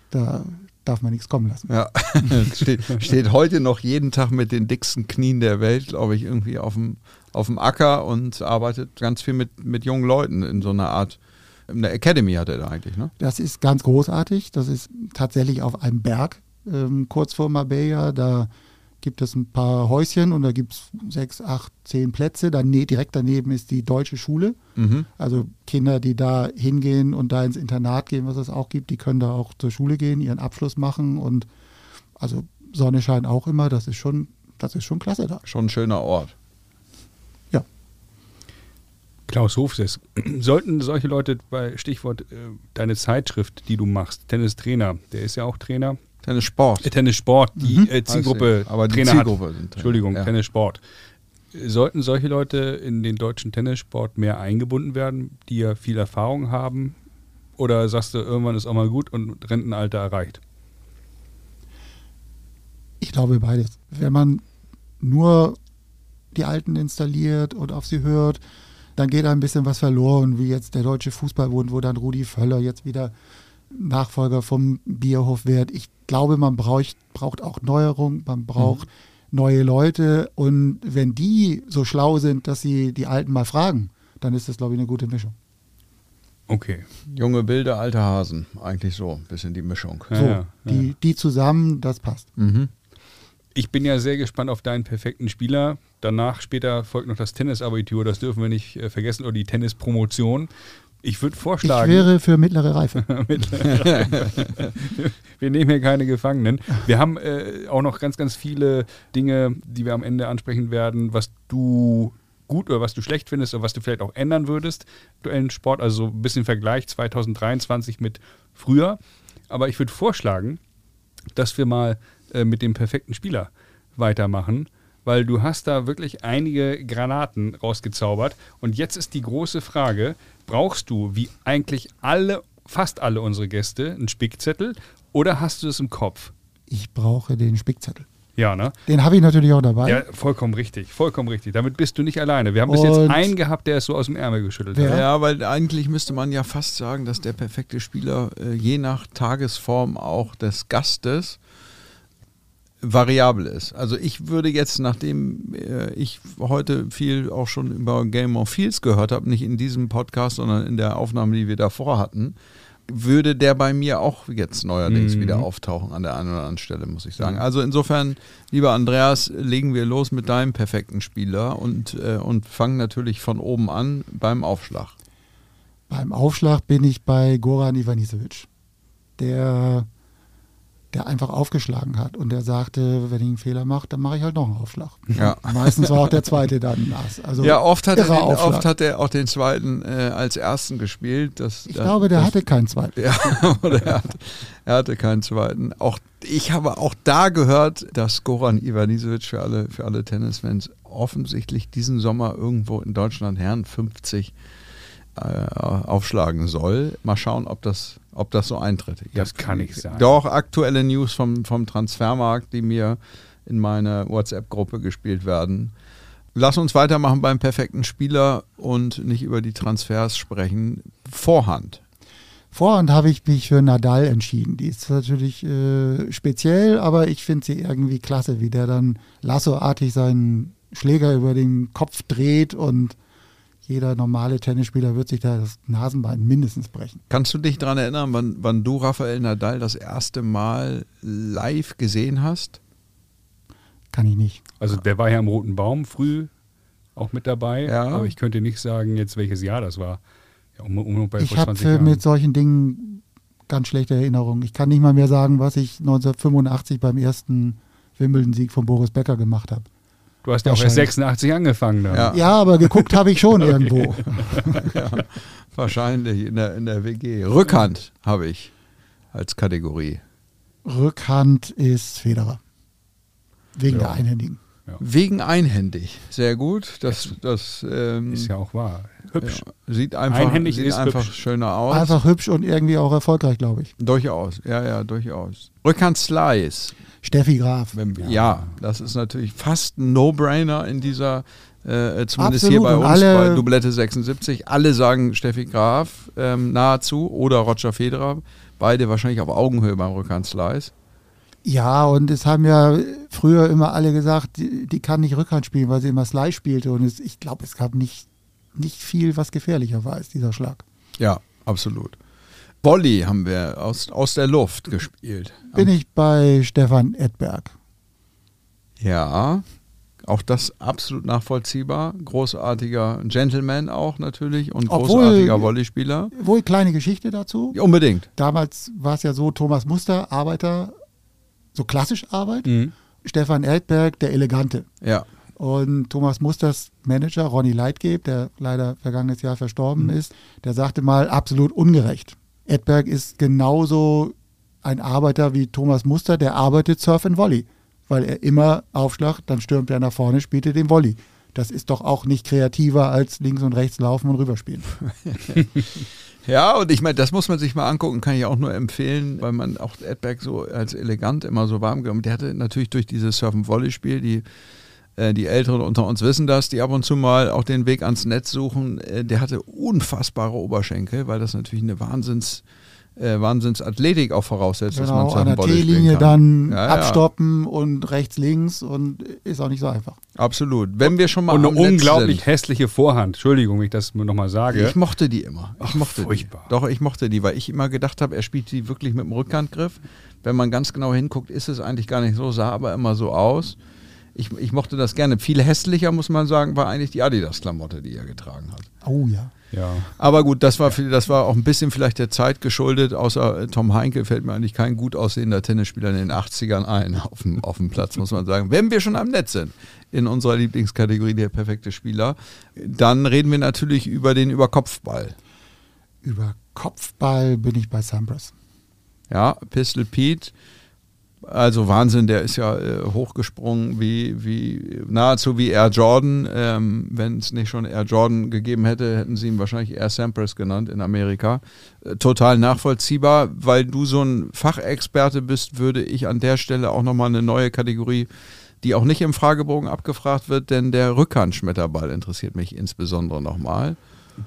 da darf man nichts kommen lassen. Ja, *laughs* steht, steht, heute noch jeden Tag mit den dicksten Knien der Welt, glaube ich, irgendwie auf dem, auf dem Acker und arbeitet ganz viel mit, mit jungen Leuten in so einer Art, eine Academy hat er da eigentlich, ne? Das ist ganz großartig. Das ist tatsächlich auf einem Berg ähm, kurz vor Marbella. Da gibt es ein paar Häuschen und da gibt es sechs, acht, zehn Plätze. Dann direkt daneben ist die deutsche Schule. Mhm. Also Kinder, die da hingehen und da ins Internat gehen, was es auch gibt, die können da auch zur Schule gehen, ihren Abschluss machen und also Sonne scheint auch immer. Das ist schon, das ist schon klasse da. Schon ein schöner Ort. Klaus Hofses, *clears throat* sollten solche Leute bei Stichwort äh, deine Zeitschrift, die du machst, Tennistrainer, der ist ja auch Trainer, Tennissport. Äh, Tennissport, die mhm. äh, Zielgruppe. Aber die Trainer Zielgruppe hat. sind. Entschuldigung, ja. Tennissport. Sollten solche Leute in den deutschen Tennissport mehr eingebunden werden, die ja viel Erfahrung haben? Oder sagst du, irgendwann ist auch mal gut und Rentenalter erreicht? Ich glaube beides. Wenn man nur die Alten installiert und auf sie hört, dann geht ein bisschen was verloren, wie jetzt der Deutsche Fußballbund, wo dann Rudi Völler jetzt wieder Nachfolger vom Bierhof wird. Ich glaube, man braucht, braucht auch Neuerung, man braucht mhm. neue Leute. Und wenn die so schlau sind, dass sie die Alten mal fragen, dann ist das, glaube ich, eine gute Mischung. Okay. Junge Bilder, alte Hasen. Eigentlich so ein bisschen die Mischung. So, ja, ja. Die, die zusammen, das passt. Mhm. Ich bin ja sehr gespannt auf deinen perfekten Spieler. Danach später folgt noch das Tennisabitur, das dürfen wir nicht äh, vergessen, oder die Tennispromotion. Ich würde vorschlagen. Ich wäre für *laughs* mittlere Reife. wir nehmen hier keine Gefangenen. Wir haben äh, auch noch ganz, ganz viele Dinge, die wir am Ende ansprechen werden, was du gut oder was du schlecht findest oder was du vielleicht auch ändern würdest, aktuellen Sport. Also so ein bisschen Vergleich 2023 mit früher. Aber ich würde vorschlagen, dass wir mal äh, mit dem perfekten Spieler weitermachen, weil du hast da wirklich einige Granaten rausgezaubert. Und jetzt ist die große Frage, brauchst du wie eigentlich alle, fast alle unsere Gäste einen Spickzettel oder hast du es im Kopf? Ich brauche den Spickzettel. Ja, ne? Den habe ich natürlich auch dabei. Ja, vollkommen richtig, vollkommen richtig. Damit bist du nicht alleine. Wir haben bis jetzt Und- einen gehabt, der es so aus dem Ärmel geschüttelt Wer? hat. Ja, weil eigentlich müsste man ja fast sagen, dass der perfekte Spieler äh, je nach Tagesform auch des Gastes variabel ist. Also ich würde jetzt, nachdem äh, ich heute viel auch schon über Game of Fields gehört habe, nicht in diesem Podcast, sondern in der Aufnahme, die wir davor hatten, würde der bei mir auch jetzt neuerdings Mhm. wieder auftauchen an der einen oder anderen Stelle, muss ich sagen. Also insofern, lieber Andreas, legen wir los mit deinem perfekten Spieler und, äh, und fangen natürlich von oben an beim Aufschlag. Beim Aufschlag bin ich bei Goran Ivanisevic, der, der einfach aufgeschlagen hat und der sagte, wenn ich einen Fehler mache, dann mache ich halt noch einen Aufschlag. Ja. Meistens war auch der zweite dann nass. Also Ja, oft hat, er den, oft hat er auch den zweiten äh, als ersten gespielt. Das, ich das, glaube, der das, hatte keinen zweiten. Ja, *laughs* oder er, hatte, er hatte keinen zweiten. Auch ich habe auch da gehört, dass Goran Ivanisevic für alle, für alle Tennisfans offensichtlich diesen Sommer irgendwo in Deutschland Herren 50 äh, aufschlagen soll. Mal schauen, ob das, ob das so eintritt. Ich Das kann nicht sein. Doch, aktuelle News vom, vom Transfermarkt, die mir in meine WhatsApp-Gruppe gespielt werden. Lass uns weitermachen beim perfekten Spieler und nicht über die Transfers sprechen. Vorhand. Vorhand habe ich mich für Nadal entschieden. Die ist natürlich äh, speziell, aber ich finde sie irgendwie klasse, wie der dann lassoartig seinen Schläger über den Kopf dreht und jeder normale Tennisspieler wird sich da das Nasenbein mindestens brechen. Kannst du dich daran erinnern, wann, wann du Rafael Nadal das erste Mal live gesehen hast? Kann ich nicht. Also der war ja im Roten Baum früh auch mit dabei, Ja. aber ich könnte nicht sagen, jetzt welches Jahr das war. Ja, um, um, bei Ich habe 20 Jahren. mit solchen Dingen ganz schlechte Erinnerungen. Ich kann nicht mal mehr sagen, was ich 1985 beim ersten Wimbledon-Sieg von Boris Becker gemacht habe. Du hast ja auch erst Wahrscheinlich. 86 angefangen. Dann. Ja. Ja, aber geguckt habe ich schon *laughs* irgendwo. *laughs* Wahrscheinlich in der, in der WG. Rückhand habe ich als Kategorie. Rückhand ist Federer. Wegen Ja. der Einhändigen. Wegen einhändig. Sehr gut. Das, das ähm, Ist ja auch wahr. Hübsch. ja, sieht einfach, Einhändig sieht ist einfach hübsch. schöner aus. Einfach hübsch und irgendwie auch erfolgreich, glaube ich. Durchaus, ja, ja, durchaus. Rückhand Slice. Steffi Graf. Wenn, ja. das ist natürlich fast ein No-Brainer in dieser, äh, zumindest Absolut, hier bei uns, alle- bei Doublette 76. Alle sagen Steffi Graf ähm, nahezu oder Roger Federer. Beide wahrscheinlich auf Augenhöhe beim Rückhand Slice. Ja, und es haben ja früher immer alle gesagt, die, die kann nicht Rückhand spielen, weil sie immer Slice spielte. Und es, ich glaube, es gab nicht, nicht viel, was gefährlicher war als dieser Schlag. Ja, absolut. Volley haben wir aus, aus der Luft gespielt. Bin ich bei Stefan Edberg. Ja, auch das absolut nachvollziehbar. Großartiger Gentleman auch natürlich und Obwohl- großartiger Volleyspieler. Wohl kleine Geschichte dazu. Ja, unbedingt. Damals war es ja so, Thomas Muster, Arbeiter, so klassisch Arbeit. Mhm. Stefan Edberg, der Elegante. Ja, Und Thomas Musters Manager, Ronny Leitgeb, der leider vergangenes Jahr verstorben ist, der sagte mal, absolut ungerecht. Edberg ist genauso ein Arbeiter wie Thomas Muster, der arbeitet Surf and Volley. Weil er immer Aufschlag, dann stürmt er nach vorne, spielt er den Volley. Das ist doch auch nicht kreativer als links und rechts laufen und rüberspielen. *laughs* Ja, und ich meine, das muss man sich mal angucken, kann ich auch nur empfehlen, weil man auch Edberg so als elegant immer so warm genommen. Der hatte natürlich durch dieses Surfen-Volley-Spiel, die, die Älteren unter uns wissen das, die ab und zu mal auch den Weg ans Netz suchen, äh, der hatte unfassbare Oberschenkel, weil das natürlich eine Wahnsinns, äh, Wahnsinnsathletik auch voraussetzt, dass man Genau, an der T-Linie dann Ja, ja. abstoppen und rechts, links und ist auch nicht so einfach. Absolut. Wenn wir schon mal Und eine unglaublich sind. hässliche Vorhand. Entschuldigung, wenn ich das nochmal sage. Ich mochte die immer. Ich Ach, mochte furchtbar. die. Doch, ich mochte die, weil ich immer gedacht habe, er spielt die wirklich mit dem Rückhandgriff. Wenn man ganz genau hinguckt, ist es eigentlich gar nicht so, sah aber immer so aus. Ich, ich mochte das gerne. Viel hässlicher, muss man sagen, war eigentlich die Adidas-Klamotte, die er getragen hat. Oh ja. ja. Aber gut, das war, viel- das war auch ein bisschen vielleicht der Zeit geschuldet. Außer äh, Tom Heinke fällt mir eigentlich kein gut aussehender Tennisspieler in den 80ern ein *laughs* auf dem, auf dem Platz, muss man sagen. Wenn wir schon am Netz sind, in unserer Lieblingskategorie der perfekte Spieler, dann reden wir natürlich über den Überkopfball. Über Kopfball bin ich bei Sampras. Ja, Pistol Pete. Also Wahnsinn, der ist ja äh, hochgesprungen wie, wie nahezu wie Air Jordan. Ähm, Wenn es nicht schon Air Jordan gegeben hätte, hätten sie ihn wahrscheinlich Air Sampras genannt in Amerika. Äh, total nachvollziehbar, weil du so ein Fachexperte bist, würde ich an der Stelle auch nochmal eine neue Kategorie, die auch nicht im Fragebogen abgefragt wird, denn der Rückhandschmetterball interessiert mich insbesondere nochmal.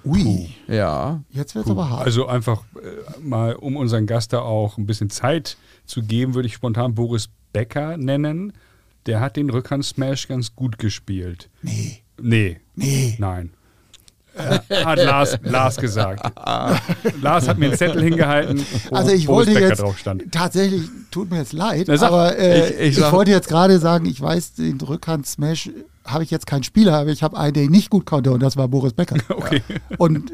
Ui, Ja, jetzt wird es aber hart. Also einfach äh, mal, um unseren Gast da auch ein bisschen Zeit zu geben, würde ich spontan Boris Becker nennen. Der hat den Rückhand-Smash ganz gut gespielt. nee, Nee, nee. nein. Äh, *laughs* hat Lars, Lars gesagt. *laughs* Lars hat mir einen Zettel hingehalten, wo Also ich Boris wollte Becker jetzt drauf stand. tatsächlich, tut mir jetzt leid, Na, sag. aber äh, Ich- ich ich, sag- wollte jetzt gerade sagen, ich weiß, den Rückhand-Smash habe ich jetzt keinen Spieler, aber ich habe einen, der ihn nicht gut konnte und das war Boris Becker. *laughs* Okay. Und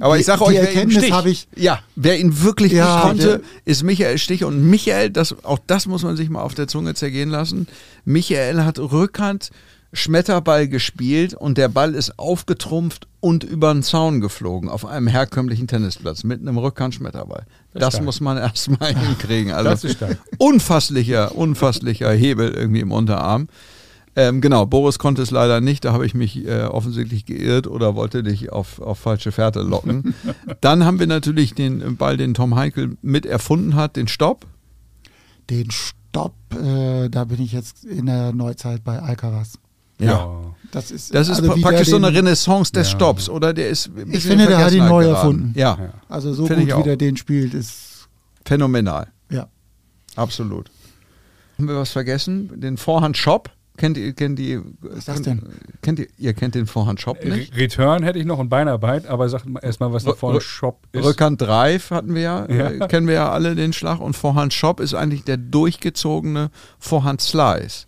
Aber die, ich sage euch, wer ihn Erkenntnis Stich- habe ich, Ja, wer ihn wirklich Ja, nicht konnte, der- ist Michael Stich. Und Michael, das, auch das muss man sich mal auf der Zunge zergehen lassen. Michael hat Rückhand Schmetterball gespielt und der Ball ist aufgetrumpft und über den Zaun geflogen auf einem herkömmlichen Tennisplatz mit einem Rückhand Schmetterball. Das, stark. muss man *laughs* erstmal hinkriegen. Also Das ist stark. unfasslicher, unfasslicher Hebel irgendwie im Unterarm. Ähm, genau, Boris konnte es leider nicht, da habe ich mich äh, offensichtlich geirrt oder wollte dich auf, auf falsche Fährte locken. *laughs* Dann haben wir natürlich den Ball, den Tom Heikel mit erfunden hat, den Stopp. den Stopp, äh, da bin ich jetzt in der Neuzeit bei Alcaraz. Das ist, Das ist also praktisch der so eine Renaissance des Ja. Stopps, oder? Der ist Ich finde, in der hat ihn neu geraten. erfunden. Ja, Ja. Also so Finde ich gut, wie der den spielt, ist, phänomenal. ja. Absolut. Haben wir was vergessen? Den Vorhand-Shop? Kennt ihr, kennt ihr, Was ist das denn? Kennt ihr, ihr kennt den Vorhand-Shop nicht? Re- Return hätte ich noch und Beinarbeit, aber sag mal erstmal, was da Rü- vorne Rü- Shop ist. Rückhand Drive hatten wir ja, Ja. Äh, kennen wir ja alle den Schlag und Vorhand Shop ist eigentlich der durchgezogene Vorhand Slice.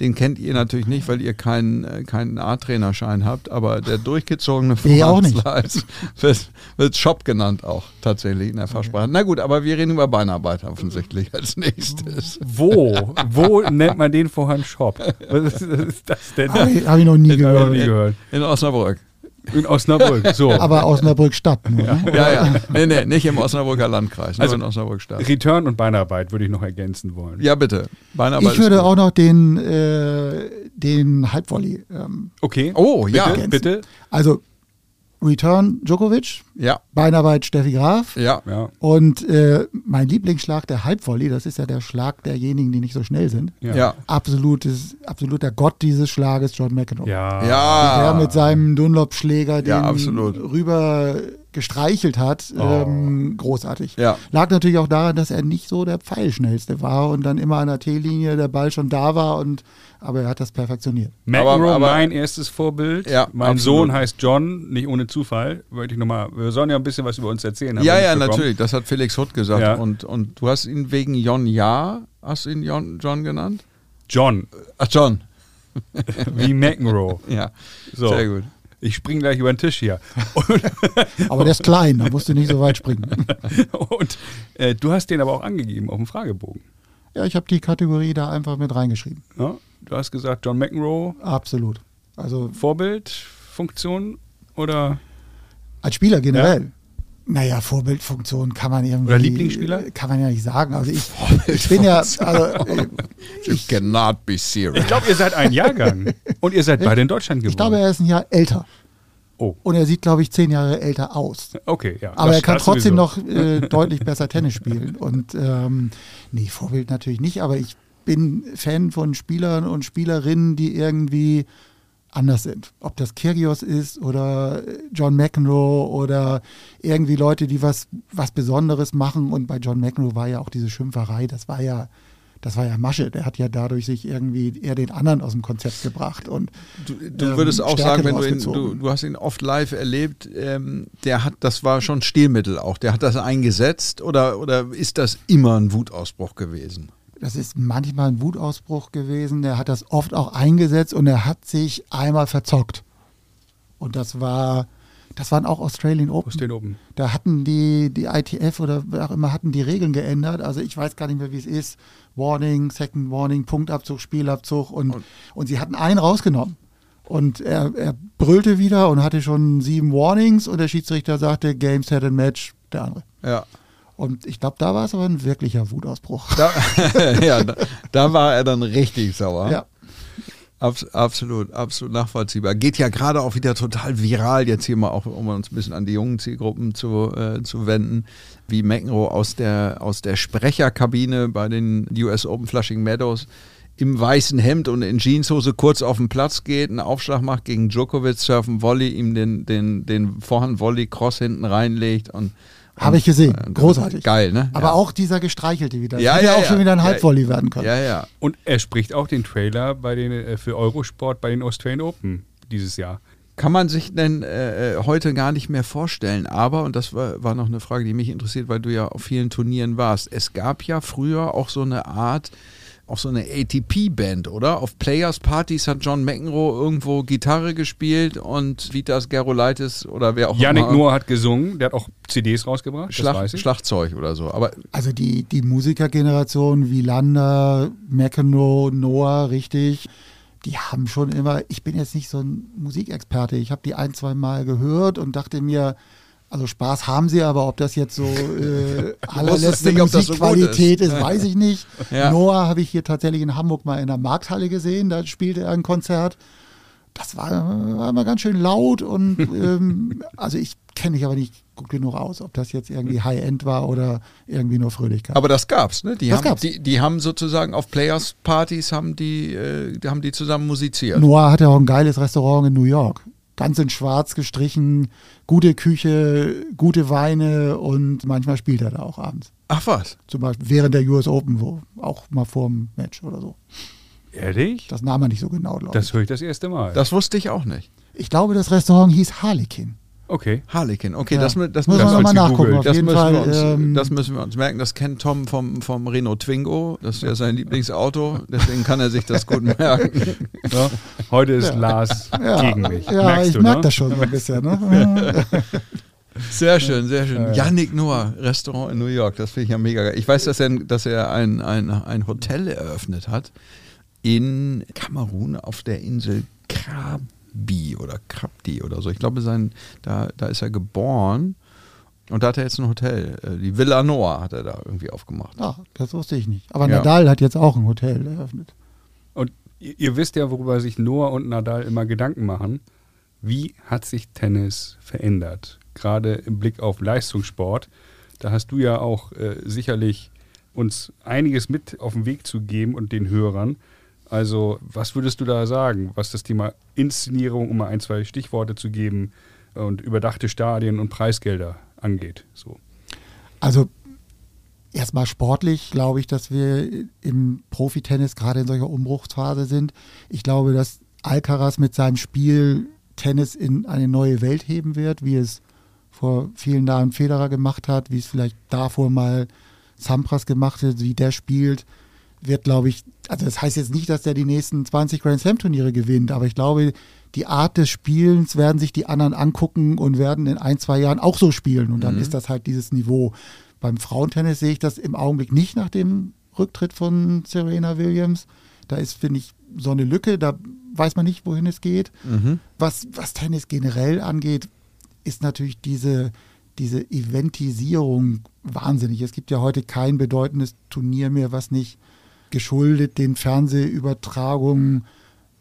Den kennt ihr natürlich nicht, weil ihr keinen, äh, keinen A-Trainerschein habt, aber der durchgezogene. Slice wird, wird Shop genannt auch tatsächlich in der Fachsprache. Na gut, aber wir reden über Beinarbeit offensichtlich als nächstes. Wo? Wo nennt man den Vorhand Shop? Was ist, was ist das denn? Habe ich, hab ich noch nie noch gehört. nie gehört. In Osnabrück. In Osnabrück. So. *laughs* Aber Osnabrück Stadt nur. Ne? Ja, ja. Nee, nee, nicht im Osnabrücker Landkreis, nur Also- in Osnabrück Stadt. Return und Beinarbeit würde ich noch ergänzen wollen. Ja, bitte. Beinarbeit Ich würde gut. auch noch den, äh, den Halbvolley. Ähm, Okay. Oh, bitte, ja. Bitte. also Return Djokovic, Ja, Beinarbeit Steffi Graf. ja. Ja. Und äh, mein Lieblingsschlag, der Halbvolley, das ist ja der Schlag derjenigen, die nicht so schnell sind. Ja. Ja. Absolutes, absoluter Gott dieses Schlages, John McEnroe. Ja. Ja. Der mit seinem Dunlop-Schläger den Ja, absolut. rüber gestreichelt hat. Ähm, großartig. Ja. Lag natürlich auch daran, dass er nicht so der Pfeilschnellste war und dann immer an der T-Linie der Ball schon da war und aber er hat das perfektioniert. McEnroe, Aber- aber- mein erstes Vorbild. Ja, mein absolut. Sohn heißt John, nicht ohne Zufall. Wollte ich noch mal, wir sollen ja ein bisschen was über uns erzählen. haben Ja, ja, natürlich. Das hat Felix Hutt gesagt. Ja. Und, und du hast ihn wegen Jon Ja, hast du ihn Jon, John genannt? John, Ach, John. wie McEnroe. *laughs* Ja. So. Sehr gut. Ich spring gleich über den Tisch hier. Und, *laughs* Aber der ist klein, da musst du nicht so weit springen. *laughs* und äh, du hast den aber auch angegeben auf dem Fragebogen. Ja, ich habe die Kategorie da einfach mit reingeschrieben. Ja? Du hast gesagt, John McEnroe, Absolut. Also Vorbildfunktion oder als Spieler generell. Naja, Vorbildfunktion kann man irgendwie. Oder Lieblingsspieler? Kann man ja nicht sagen. Also ich, ich bin ja. Also, äh, You cannot be serious. ich glaube, ihr seid ein Jahrgang und ihr seid beide in Deutschland geboren. ich glaube, er ist ein Jahr älter. oh, Und er sieht, glaube ich, zehn Jahre älter aus. okay, ja. Aber das- er kann trotzdem sowieso. noch äh, deutlich besser Tennis spielen. Und ähm, nee, Vorbild natürlich nicht, aber ich bin Fan von Spielern und Spielerinnen, die irgendwie anders sind. Ob das Kyrgios ist oder John McEnroe oder irgendwie Leute, die was, was Besonderes machen. Und bei John McEnroe war ja auch diese Schimpferei, das war ja, das war ja Masche. Der hat ja dadurch sich irgendwie eher den anderen aus dem Konzept gebracht. Und Du, du ähm, würdest auch Stärke sagen, wenn du ihn, du, du hast ihn oft live erlebt, ähm, der hat, das war schon Stilmittel auch. Der hat das eingesetzt oder, oder ist das immer ein Wutausbruch gewesen? Das ist manchmal ein Wutausbruch gewesen. Der hat das oft auch eingesetzt und er hat sich einmal verzockt. Und das war, das waren auch Australian Open. Aus den oben. Da hatten die, die ITF oder wer auch immer hatten die Regeln geändert. Also ich weiß gar nicht mehr, wie es ist. Warning, Second Warning, Punktabzug, Spielabzug und, und, sie hatten einen rausgenommen. Und er, er brüllte wieder und hatte schon sieben Warnings und der Schiedsrichter sagte, Game, Set and Match, der andere. Ja. Und ich glaube, da war es aber ein wirklicher Wutausbruch. Da, *laughs* ja, da, da war er dann richtig sauer. Ja. Abs absolut, absolut nachvollziehbar. Geht ja gerade auch wieder total viral, jetzt hier mal auch, um uns ein bisschen an die jungen Zielgruppen zu, äh, zu wenden, wie McEnroe aus der, aus der Sprecherkabine bei den US Open Flushing Meadows im weißen Hemd und in Jeanshose kurz auf den Platz geht, einen Aufschlag macht gegen Djokovic, surfen Volley, ihm den, den, den Vorhand-Volley-Cross hinten reinlegt und habe ich gesehen. Äh, Großartig. Geil, ne? Aber ja. auch dieser Gestreichelte wieder. Ja, Hätte ja, auch ja. schon wieder ein Ja, Halbvolley werden können. Ja, ja. Und er spricht auch den Trailer bei den, äh, für Eurosport bei den Australian Open dieses Jahr. Kann man sich denn äh, heute gar nicht mehr vorstellen. Aber, und das war, war noch eine Frage, die mich interessiert, weil du ja auf vielen Turnieren warst. Es gab ja früher auch so eine Art, auch so eine ATP-Band, oder? Auf Players-Partys hat John McEnroe irgendwo Gitarre gespielt und Vitas Gerolaitis oder wer auch Yannick immer. Noah hat gesungen, der hat auch CDs rausgebracht, das Schlag, weiß ich. Schlagzeug oder so. Aber Also die, die Musikergeneration wie Landa, McEnroe, Noah, richtig, die haben schon immer, ich bin jetzt nicht so ein Musikexperte, ich habe die ein, zwei Mal gehört und dachte mir, also Spaß haben sie, aber ob das jetzt so *laughs* äh, allerletzte nicht, das so Musikqualität ist. ist, weiß ich nicht. Ja. Noah habe ich hier tatsächlich in Hamburg mal in der Markthalle gesehen, da spielte er ein Konzert. Das war, war immer ganz schön laut und *laughs* ähm, also ich kenne mich aber nicht gut genug aus, ob das jetzt irgendwie High-End war oder irgendwie nur Fröhlichkeit. Aber das gab's, ne? Die, Das haben, gab's. Die, die haben sozusagen auf Players-Partys haben die, äh, haben die zusammen musiziert. Noah hat ja auch ein geiles Restaurant in New York. Ganz in schwarz gestrichen, gute Küche, gute Weine und manchmal spielt er da auch abends. Ach was. Zum Beispiel während der US Open, wo auch mal vor dem Match oder so. Ehrlich? Das nahm er nicht so genau, glaube Das ich. höre ich das erste Mal. Das wusste ich auch nicht. Ich glaube, das Restaurant hieß Harlequin. Okay. Harlequin, okay, Ja. das, das, Muss das, man nochmal als nachgucken. das, jeden müssen Fall. wir uns, ähm, das müssen wir uns merken. Das kennt Tom vom, vom Renault Twingo. Das ist ja sein Lieblingsauto. Deswegen kann er sich das gut *laughs* merken. Ja. Heute ist Lars ja, gegen mich. Ja, Merkst ich du, merke ne? das schon so ein bisschen. Ne? *laughs* Sehr schön, sehr schön. Yannick Noah, Restaurant in New York. Das finde ich ja mega geil. Ich weiß, dass er, dass er ein, ein, ein Hotel eröffnet hat in Kamerun auf der Insel Krabi oder Krabdi oder so. Ich glaube, sein, da, da ist er geboren. Und da hat er jetzt ein Hotel. Äh, Die Villa Noah hat er da irgendwie aufgemacht. Ah, das wusste ich nicht. Aber Ja. Nadal hat jetzt auch ein Hotel eröffnet. Und ihr, ihr wisst ja, worüber sich Noah und Nadal immer Gedanken machen. Wie hat sich Tennis verändert? Gerade im Blick auf Leistungssport. Da hast du ja auch äh, sicherlich uns einiges mit auf den Weg zu geben und den Hörern. Also, was würdest du da sagen, was das Thema Inszenierung, um mal ein, zwei Stichworte zu geben, und überdachte Stadien und Preisgelder angeht? So. Also erstmal sportlich glaube ich, dass wir im Profitennis gerade in solcher Umbruchsphase sind. Ich glaube, dass Alcaraz mit seinem Spiel Tennis in eine neue Welt heben wird, wie es vor vielen Jahren Federer gemacht hat, wie es vielleicht davor mal Sampras gemacht hat, wie der spielt, wird, glaube ich, also das heißt jetzt nicht, dass der die nächsten 20 Grand Slam Turniere gewinnt, aber ich glaube, die Art des Spielens werden sich die anderen angucken und werden in ein, zwei Jahren auch so spielen und dann ist das halt dieses Niveau. Beim Frauentennis sehe ich das im Augenblick nicht nach dem Rücktritt von Serena Williams. Da ist, finde ich, so eine Lücke, da weiß man nicht, wohin es geht. Was, was Tennis generell angeht, ist natürlich diese, diese Eventisierung wahnsinnig. Es gibt ja heute kein bedeutendes Turnier mehr, was nicht geschuldet den Fernsehübertragungen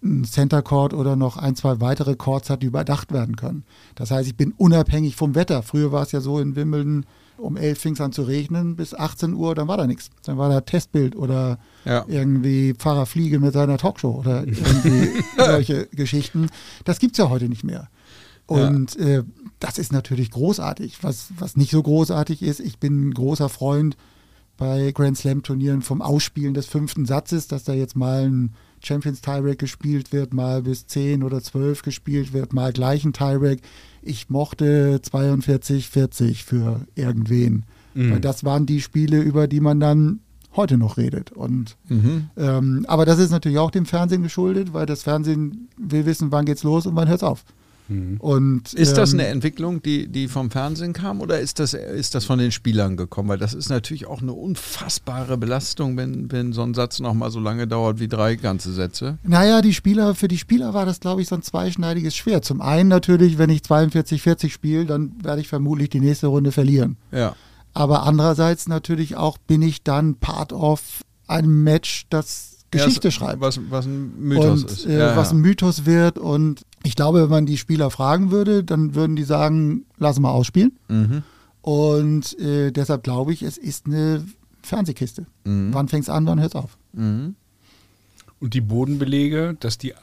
ein Center Court oder noch ein, zwei weitere Courts hat, die überdacht werden können. Das heißt, ich bin unabhängig vom Wetter. Früher war es ja so in Wimbledon, um 11 fing es an zu regnen, bis 18 Uhr, dann war da nichts. Dann war da Testbild oder Ja. irgendwie Pfarrer Fliege mit seiner Talkshow oder irgendwie *laughs* solche Geschichten. Das gibt es ja heute nicht mehr. Und äh, das ist natürlich großartig. Was, was nicht so großartig ist, ich bin ein großer Freund bei Grand Slam Turnieren vom Ausspielen des fünften Satzes, dass da jetzt mal ein Champions Tiebreak gespielt wird, mal bis 10 oder 12 gespielt wird, mal gleich ein Tiebreak. Ich mochte 42, 40 für irgendwen. Weil das waren die Spiele, über die man dann heute noch redet. Und ähm, aber das ist natürlich auch dem Fernsehen geschuldet, weil das Fernsehen will wissen, wann geht's los und wann hört's auf. Und, Ist das ähm, eine Entwicklung, die, die vom Fernsehen kam oder ist das, ist das von den Spielern gekommen? Weil das ist natürlich auch eine unfassbare Belastung, wenn, wenn so ein Satz nochmal so lange dauert wie drei ganze Sätze. Naja, die Spieler, für die Spieler war das, glaube ich, so ein zweischneidiges Schwert. Zum einen natürlich, wenn ich 42, 40 spiele, dann werde ich vermutlich die nächste Runde verlieren. Ja. Aber andererseits natürlich auch bin ich dann part of einem Match, das Geschichte Ja, schreibt. Was, was ein Mythos und ist. äh, Ja, was ein Mythos wird. Und ich glaube, wenn man die Spieler fragen würde, dann würden die sagen, lass mal ausspielen. Mhm. Und äh, deshalb glaube ich, es ist eine Fernsehkiste. Mhm. Wann fängt's an, wann hört's auf? Mhm. Und die Bodenbelege, dass die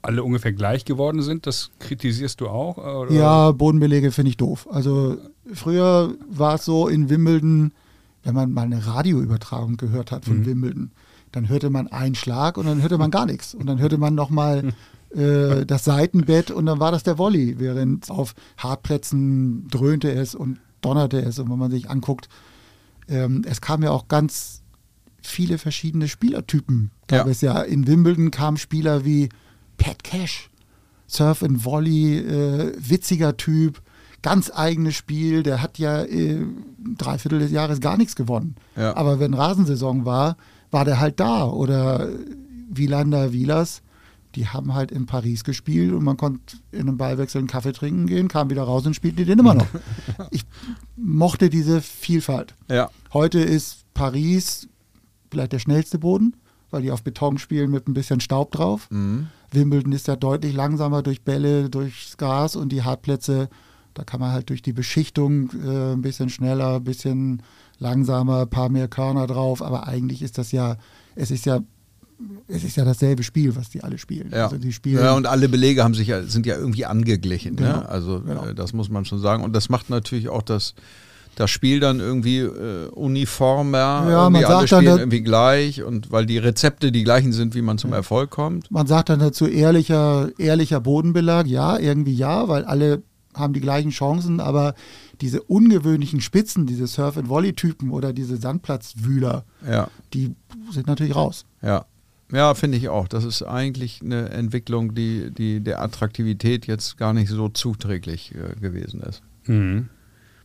alle ungefähr gleich geworden sind, das kritisierst du auch? Oder? Ja, Bodenbelege finde ich doof. Also früher war es so in Wimbledon, wenn man mal eine Radioübertragung gehört hat von Mhm. Wimbledon, dann hörte man einen Schlag und dann hörte man gar nichts. Und dann hörte man nochmal äh, das Seitenbett und dann war das der Volley, während auf Hartplätzen dröhnte es und donnerte es. Und wenn man sich anguckt, ähm, es kamen ja auch ganz viele verschiedene Spielertypen. Gab Ja. es ja in Wimbledon kamen Spieler wie Pat Cash, Surf and Volley, äh, witziger Typ, ganz eigenes Spiel. Der hat ja äh, drei Viertel des Jahres gar nichts gewonnen. Ja. Aber wenn Rasensaison war, war der halt da. Oder Wielander, Wielas, die haben halt in Paris gespielt und man konnte in einem Ballwechsel einen Kaffee trinken gehen, kam wieder raus und spielte den immer noch. *laughs* ich mochte diese Vielfalt. Ja. Heute ist Paris vielleicht der schnellste Boden, weil die auf Beton spielen mit ein bisschen Staub drauf. Mhm. Wimbledon ist ja deutlich langsamer durch Bälle, durchs Gras und die Hartplätze, da kann man halt durch die Beschichtung äh, ein bisschen schneller, ein bisschen langsamer, ein paar mehr Körner drauf, aber eigentlich ist das ja, es ist ja, es ist ja dasselbe Spiel, was die alle spielen. Ja. Also die spielen ja, und alle Belege haben sich ja, sind ja irgendwie angeglichen. Genau, Ne? Also genau. äh, das muss man schon sagen. Und das macht natürlich auch das, das Spiel dann irgendwie äh, uniformer. Ja, irgendwie man alle sagt dann, spielen dass- irgendwie gleich und weil die Rezepte die gleichen sind, wie man zum Erfolg kommt. Man sagt dann dazu ehrlicher, ehrlicher Bodenbelag, ja, irgendwie ja, weil alle haben die gleichen Chancen, aber diese ungewöhnlichen Spitzen, diese Surf-and-Volley-Typen oder diese Sandplatzwühler, Ja, die sind natürlich raus. ja. Ja, finde ich auch. Das ist eigentlich eine Entwicklung, die, die der Attraktivität jetzt gar nicht so zuträglich äh, gewesen ist. Mhm.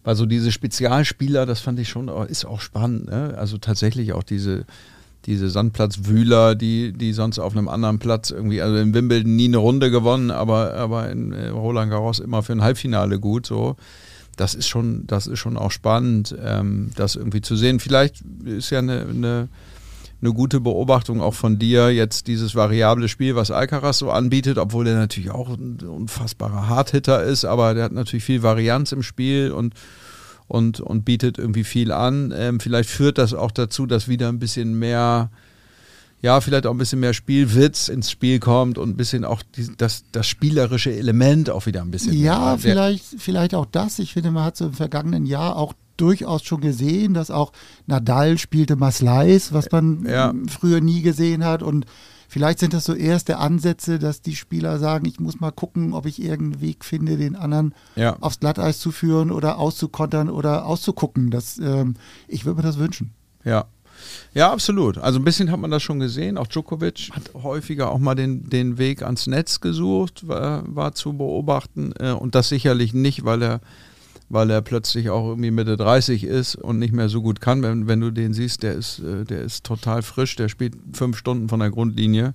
Weil so diese Spezialspieler, das fand ich schon, ist auch spannend. Ne? Also tatsächlich auch diese, diese Sandplatzwühler, die, die sonst auf einem anderen Platz irgendwie, also in Wimbledon nie eine Runde gewonnen, aber, aber in äh, Roland Garros immer für ein Halbfinale gut so. Das ist schon, das ist schon auch spannend, ähm, das irgendwie zu sehen. Vielleicht ist ja eine, eine, eine gute Beobachtung auch von dir, jetzt dieses variable Spiel, was Alcaraz so anbietet, obwohl er natürlich auch ein unfassbarer Hardhitter ist, aber der hat natürlich viel Varianz im Spiel und, und, und bietet irgendwie viel an. Ähm, vielleicht führt das auch dazu, dass wieder ein bisschen mehr, ja, vielleicht auch ein bisschen mehr Spielwitz ins Spiel kommt und ein bisschen auch die, das, das spielerische Element auch wieder ein bisschen Ja, mehr. Vielleicht, vielleicht auch das. Ich finde, man hat so im vergangenen Jahr auch durchaus schon gesehen, dass auch Nadal spielte Masleis, was man Ja. früher nie gesehen hat. Und vielleicht sind das so erste Ansätze, dass die Spieler sagen, ich muss mal gucken, ob ich irgendeinen Weg finde, den anderen Ja. aufs Glatteis zu führen oder auszukontern oder auszugucken. Das, ähm, ich würde mir das wünschen. Ja. Ja, absolut. Also ein bisschen hat man das schon gesehen. Auch Djokovic hat häufiger auch mal den, den Weg ans Netz gesucht, war, war zu beobachten. Äh, und das sicherlich nicht, weil er, weil er plötzlich auch irgendwie Mitte 30 ist und nicht mehr so gut kann. Wenn, wenn du den siehst, der ist, äh, der ist total frisch, der spielt fünf Stunden von der Grundlinie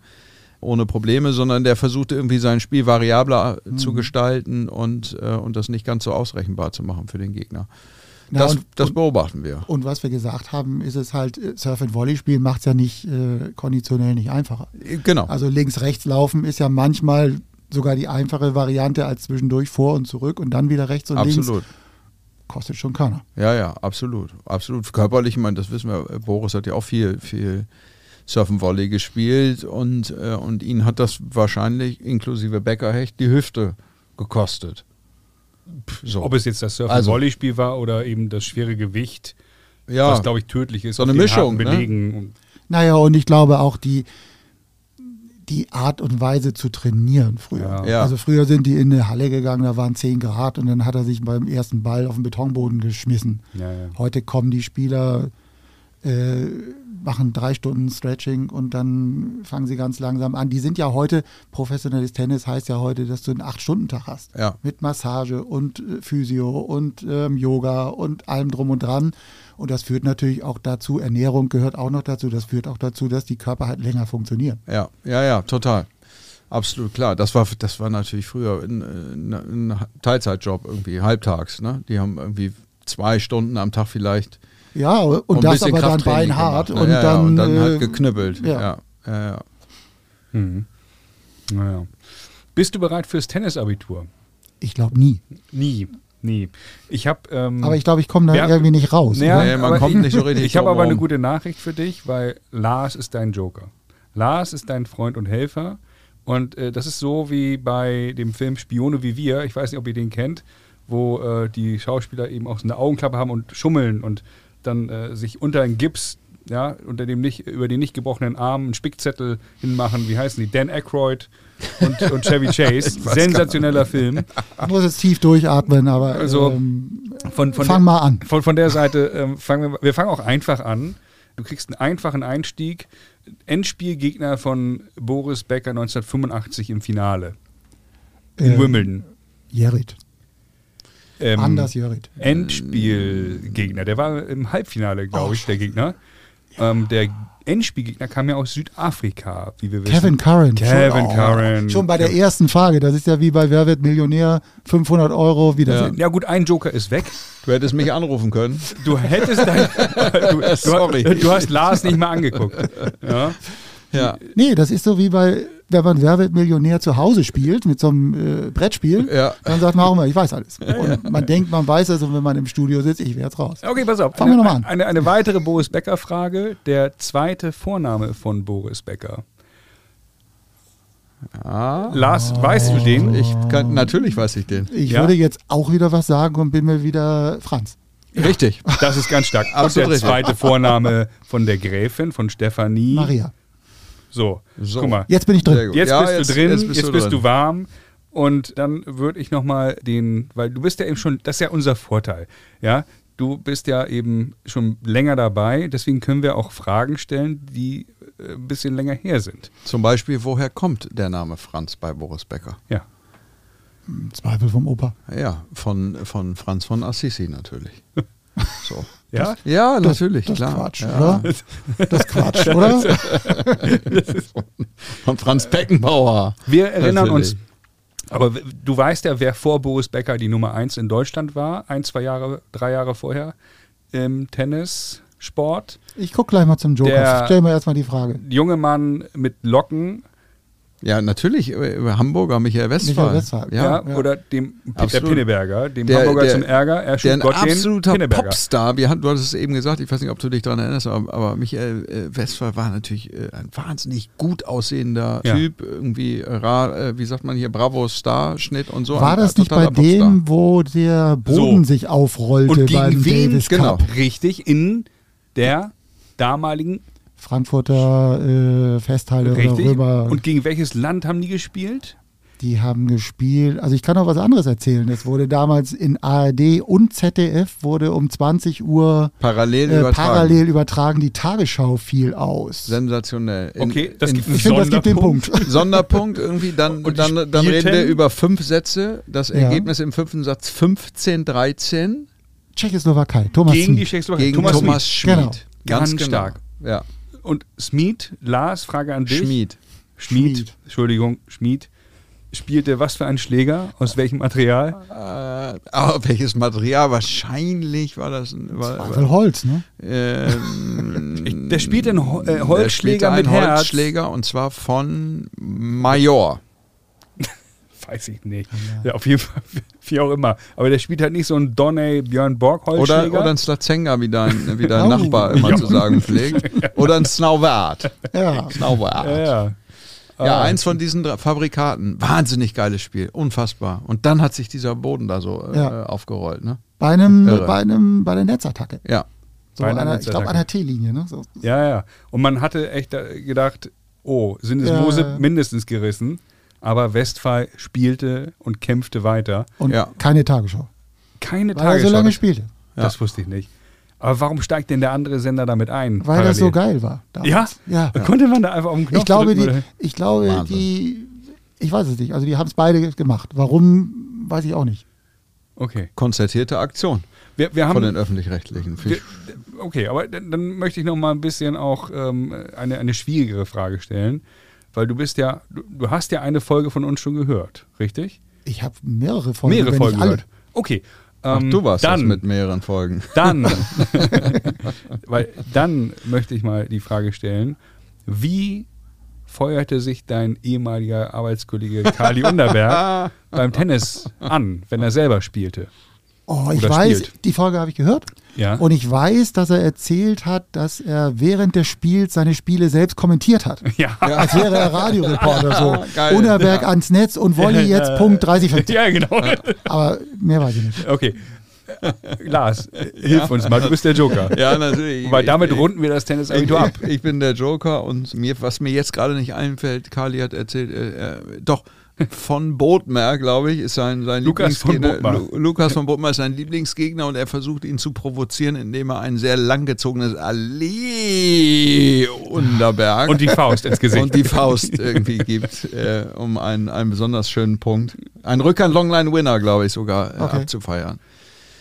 ohne Probleme, sondern der versucht irgendwie sein Spiel variabler äh, zu gestalten und, äh, und das nicht ganz so ausrechenbar zu machen für den Gegner. Na, das, und- das beobachten wir. Und was wir gesagt haben, ist es halt, Surf and Volley spielen macht es ja nicht äh, konditionell nicht einfacher. Genau. Also links, rechts laufen ist ja manchmal sogar die einfache Variante als zwischendurch vor und zurück und dann wieder rechts und links. Absolut. Kostet schon Körner. Ja, ja, absolut. Absolut. Körperlich, ich meine, das wissen wir, Boris hat ja auch viel, viel Surfen Volley gespielt und, äh, und ihn hat das wahrscheinlich inklusive Beckerhecht die Hüfte gekostet. So. Ob es jetzt das Also- Surfen-Volley-Spiel war oder eben das schwere Gewicht, ja, was glaube ich tödlich ist. So eine Mischung, ne? Belegen. Naja, und ich glaube auch die, die Art und Weise zu trainieren früher. Ja. Ja. Also früher sind die in eine Halle gegangen, da waren 10 Grad und dann hat er sich beim ersten Ball auf den Betonboden geschmissen. Ja, ja. Heute kommen die Spieler, äh, machen drei Stunden Stretching und dann fangen sie ganz langsam an. Die sind ja heute, professionelles Tennis heißt ja heute, dass du einen Acht-Stunden-Tag hast. Ja. Mit Massage und äh, Physio und ähm, Yoga und allem drum und dran. Und das führt natürlich auch dazu, Ernährung gehört auch noch dazu, das führt auch dazu, dass die Körper halt länger funktionieren. ja, ja, ja, total. Absolut klar. Das war, das war natürlich früher ein, ein, ein Teilzeitjob irgendwie, halbtags. Ne? Die haben irgendwie zwei Stunden am Tag vielleicht. Ja, und, ein das aber dann beinhart und ne? ja, dann, und dann äh, halt geknüppelt. ja. Ja. Ja, ja, Mhm. Naja. Bist du bereit fürs Tennisabitur? Ich glaube nie. Nie, nie. Ich habe. Ähm, Aber ich glaube, ich komme da Ja. irgendwie nicht raus. Ja, Nee, man kommt ich, nicht so richtig Ich habe aber eine gute Nachricht für dich, weil Lars ist dein Joker. Lars ist dein Freund und Helfer. Und äh, das ist so wie bei dem Film Spione wie wir. Ich weiß nicht, ob ihr den kennt, wo äh, die Schauspieler eben auch so eine Augenklappe haben und schummeln und dann äh, sich unter einen Gips, ja, unter dem nicht, über den nicht gebrochenen Arm einen Spickzettel hinmachen. Wie heißen die? Dan Aykroyd und, *laughs* und Chevy Chase. Sensationeller Film. Ich muss jetzt tief durchatmen, aber Also, ähm, Von, von fang der, mal an. Von, von der Seite ähm, fangen wir, wir fangen auch einfach an. Du kriegst einen einfachen Einstieg. Endspielgegner von Boris Becker 1985 im Finale in Ähm, Wimbledon. Jerit. Ähm, Anders Jerit. Endspielgegner. Der war im Halbfinale, glaube Oh, ich, der Gegner. Ähm, der Endspielgegner kam ja aus Südafrika, wie wir wissen. Kevin Curran. Kevin schon, Curran. Schon bei der Kevin- ersten Frage. Das ist ja wie bei Wer wird Millionär? 500 Euro Wiedersehen. Ja gut, ein Joker ist weg. Du hättest mich anrufen können. Du hättest dein, *laughs* du, du, Sorry. du hast Lars nicht mal angeguckt. Ja. Ja. Nee, das ist so wie bei, wenn man Wer wird Millionär zu Hause spielt, mit so einem äh, Brettspiel, Ja. dann sagt man auch immer, ich weiß alles. Und man denkt, man weiß es und wenn man im Studio sitzt, ich wäre jetzt raus. Okay, pass auf. Fangen wir eine, noch mal an. Eine, eine weitere Boris Becker-Frage. Der zweite Vorname von Boris Becker. Ah, Lars, weißt du den? ich kann, natürlich weiß ich den. Ich Ja? würde jetzt auch wieder was sagen und bin mir wieder Franz. Richtig. Das ist ganz stark. Und Absolut der richtig. zweite Vorname von der Gräfin, von Stefanie. Maria. So, So. guck mal. Jetzt bin ich drin. Jetzt Ja, bist jetzt- du drin, jetzt jetzt bist bist, du du, drin. warm. Und dann würde ich nochmal den, weil du bist ja eben schon, das ist ja unser Vorteil. Ja, du bist ja eben schon länger dabei, deswegen können wir auch Fragen stellen, die äh, ein bisschen länger her sind. Zum Beispiel, woher kommt der Name Franz bei Boris Becker? Ja. Zweifel vom Opa. Ja, von, von Franz von Assisi natürlich. *laughs* So. Ja? Ja, natürlich, das klar. Quatsch, ja. oder? Das *laughs* ist Quatsch, oder? Von Franz Beckenbauer. Wir erinnern Natürlich. uns, aber du weißt ja, wer vor Boris Becker die Nummer 1 in Deutschland war, ein, zwei Jahre, drei Jahre vorher im Tennissport. Ich gucke gleich mal zum Joker. Der- Stell mir erstmal die Frage. Junger Mann mit Locken, Ja, natürlich, äh, Hamburger Michael Westphal. Michael Westphal, ja, ja. oder dem Peter. Pinneberger, dem Der- Hamburger der- zum Ärger, er ein Gott den absoluter. Popstar. Wir hatten, du hattest es eben gesagt, ich weiß nicht, ob du dich daran erinnerst, aber, aber Michael äh, Westphal war natürlich äh, ein wahnsinnig gut aussehender Ja. Typ, irgendwie, äh, ra, äh, wie sagt man hier, Bravo-Star-Schnitt und so. War Ein, das äh, nicht bei totaler Popstar. dem, wo der Boden So. sich aufrollte Und beim gegen wen? Davis Genau. Cup? Richtig, in der damaligen, Frankfurter äh, Festhalle oder richtig. rüber. Und gegen welches Land haben die gespielt? die haben gespielt. Also ich kann auch was anderes erzählen. Es wurde damals in ARD und ZDF wurde um 20 Uhr Parallel äh, übertragen. parallel übertragen. Die Tagesschau fiel aus. Sensationell. In- Okay, das in gibt ich finde, das gibt den Sonderpunkt. Punkt. Sonderpunkt irgendwie, dann, *laughs* Und dann, dann reden wir über fünf Sätze. Das Ja. Ergebnis im fünften Satz 15, 13 Tschechoslowakei. Thomas Gegen Smith. die Tschechoslowakei. gegen Thomas, Thomas. Schmid. Genau. Ganz, Ganz genau. stark. Ja. Und Smith, Lars, Frage an dich. Schmied. Schmied, Schmied. Entschuldigung, Schmied, spielte was für einen Schläger? Aus welchem Material? Äh, aber welches Material? Wahrscheinlich war das ein. War, Zweifel Holz, ne? ähm, *laughs* Der spielte einen Ho- äh, der Holzschläger spielte mit einen Herz. Holzschläger und zwar von Major. Weiß ich nicht. Ja, auf jeden Fall, *laughs* wie auch immer. Aber der spielt halt nicht so einen Donny Björn Borg Oder, Holzschläger. oder ein Slazenga, wie dein, wie dein Oh. Nachbar immer Ja. zu sagen pflegt. *laughs* Oder ein Snaubart. Ja. Ja, ja. Ja, Ah. eins von diesen drei Fabrikaten. Wahnsinnig geiles Spiel. Unfassbar. Und dann hat sich dieser Boden da so äh, Ja. aufgerollt. Ne? Bei einem, Irre. bei einem, bei der Netzattacke. Ja. So Bei einer einer, ich glaube Netzattacke. an der T-Linie, ne? So. Ja, ja. Und man hatte echt äh, gedacht, oh, sind es Ja. Mose mindestens gerissen. Aber Westphal spielte und kämpfte weiter. Und Ja. keine Tagesschau. Keine Weil er Tagesschau. so lange das, spielte. das wusste ich nicht. Aber warum steigt denn der andere Sender damit ein? Weil das so parallel? geil war. damals. Ja? Ja. Da Konnte man da einfach auf den Knopf Ich glaube, drücken, die, ich glaube, Wahnsinn. die, ich weiß es nicht. Also die haben es beide gemacht. Warum, weiß ich auch nicht. Okay. Konzertierte Aktion Wir, wir von haben, den Öffentlich-Rechtlichen. Okay, aber dann, dann möchte ich noch mal ein bisschen auch ähm, eine, eine schwierigere Frage stellen. Weil du bist ja, du, du hast ja eine Folge von uns schon gehört, richtig? Ich habe mehrere Folgen, Mehrere wenn Folgen gehört. Okay. Ach, Ähm, du warst dann, das mit mehreren Folgen. *laughs* Dann, *laughs* weil dann möchte ich mal die Frage stellen, wie feuerte sich dein ehemaliger Arbeitskollege Kali Underberg *laughs* beim Tennis an, wenn er selber spielte? Oh, ich weiß, spielt. die Folge habe ich gehört. Ja. Und ich weiß, dass er erzählt hat, dass er während des Spiels seine Spiele selbst kommentiert hat. *laughs* ja. Als wäre er Radioreporter so. *laughs* Geil. Unterberg ans Netz und Wolli *laughs* jetzt Punkt 30 50. ja, genau. Aber mehr weiß ich nicht. Okay. Lars, hilf uns mal, du bist der Joker. Ja, natürlich. Weil damit Ich- runden wir das Ich, Tennis-Abitur ab. ich, ich bin der Joker und mir, was mir jetzt gerade nicht einfällt, Kali hat erzählt, äh, äh, doch, von Bodmer, glaube ich, ist sein, sein Lukas von Lieblingsgegner. Bodmer. Lu Lukas von Bodmer ist sein Lieblingsgegner und er versucht ihn zu provozieren, indem er ein sehr langgezogenes Allee Unterberg Und die Faust ins Gesicht. und die Faust irgendwie gibt, äh, um einen, einen besonders schönen Punkt. Ein Rückhand-Longline-Winner, glaube ich, sogar äh, Okay. abzufeiern.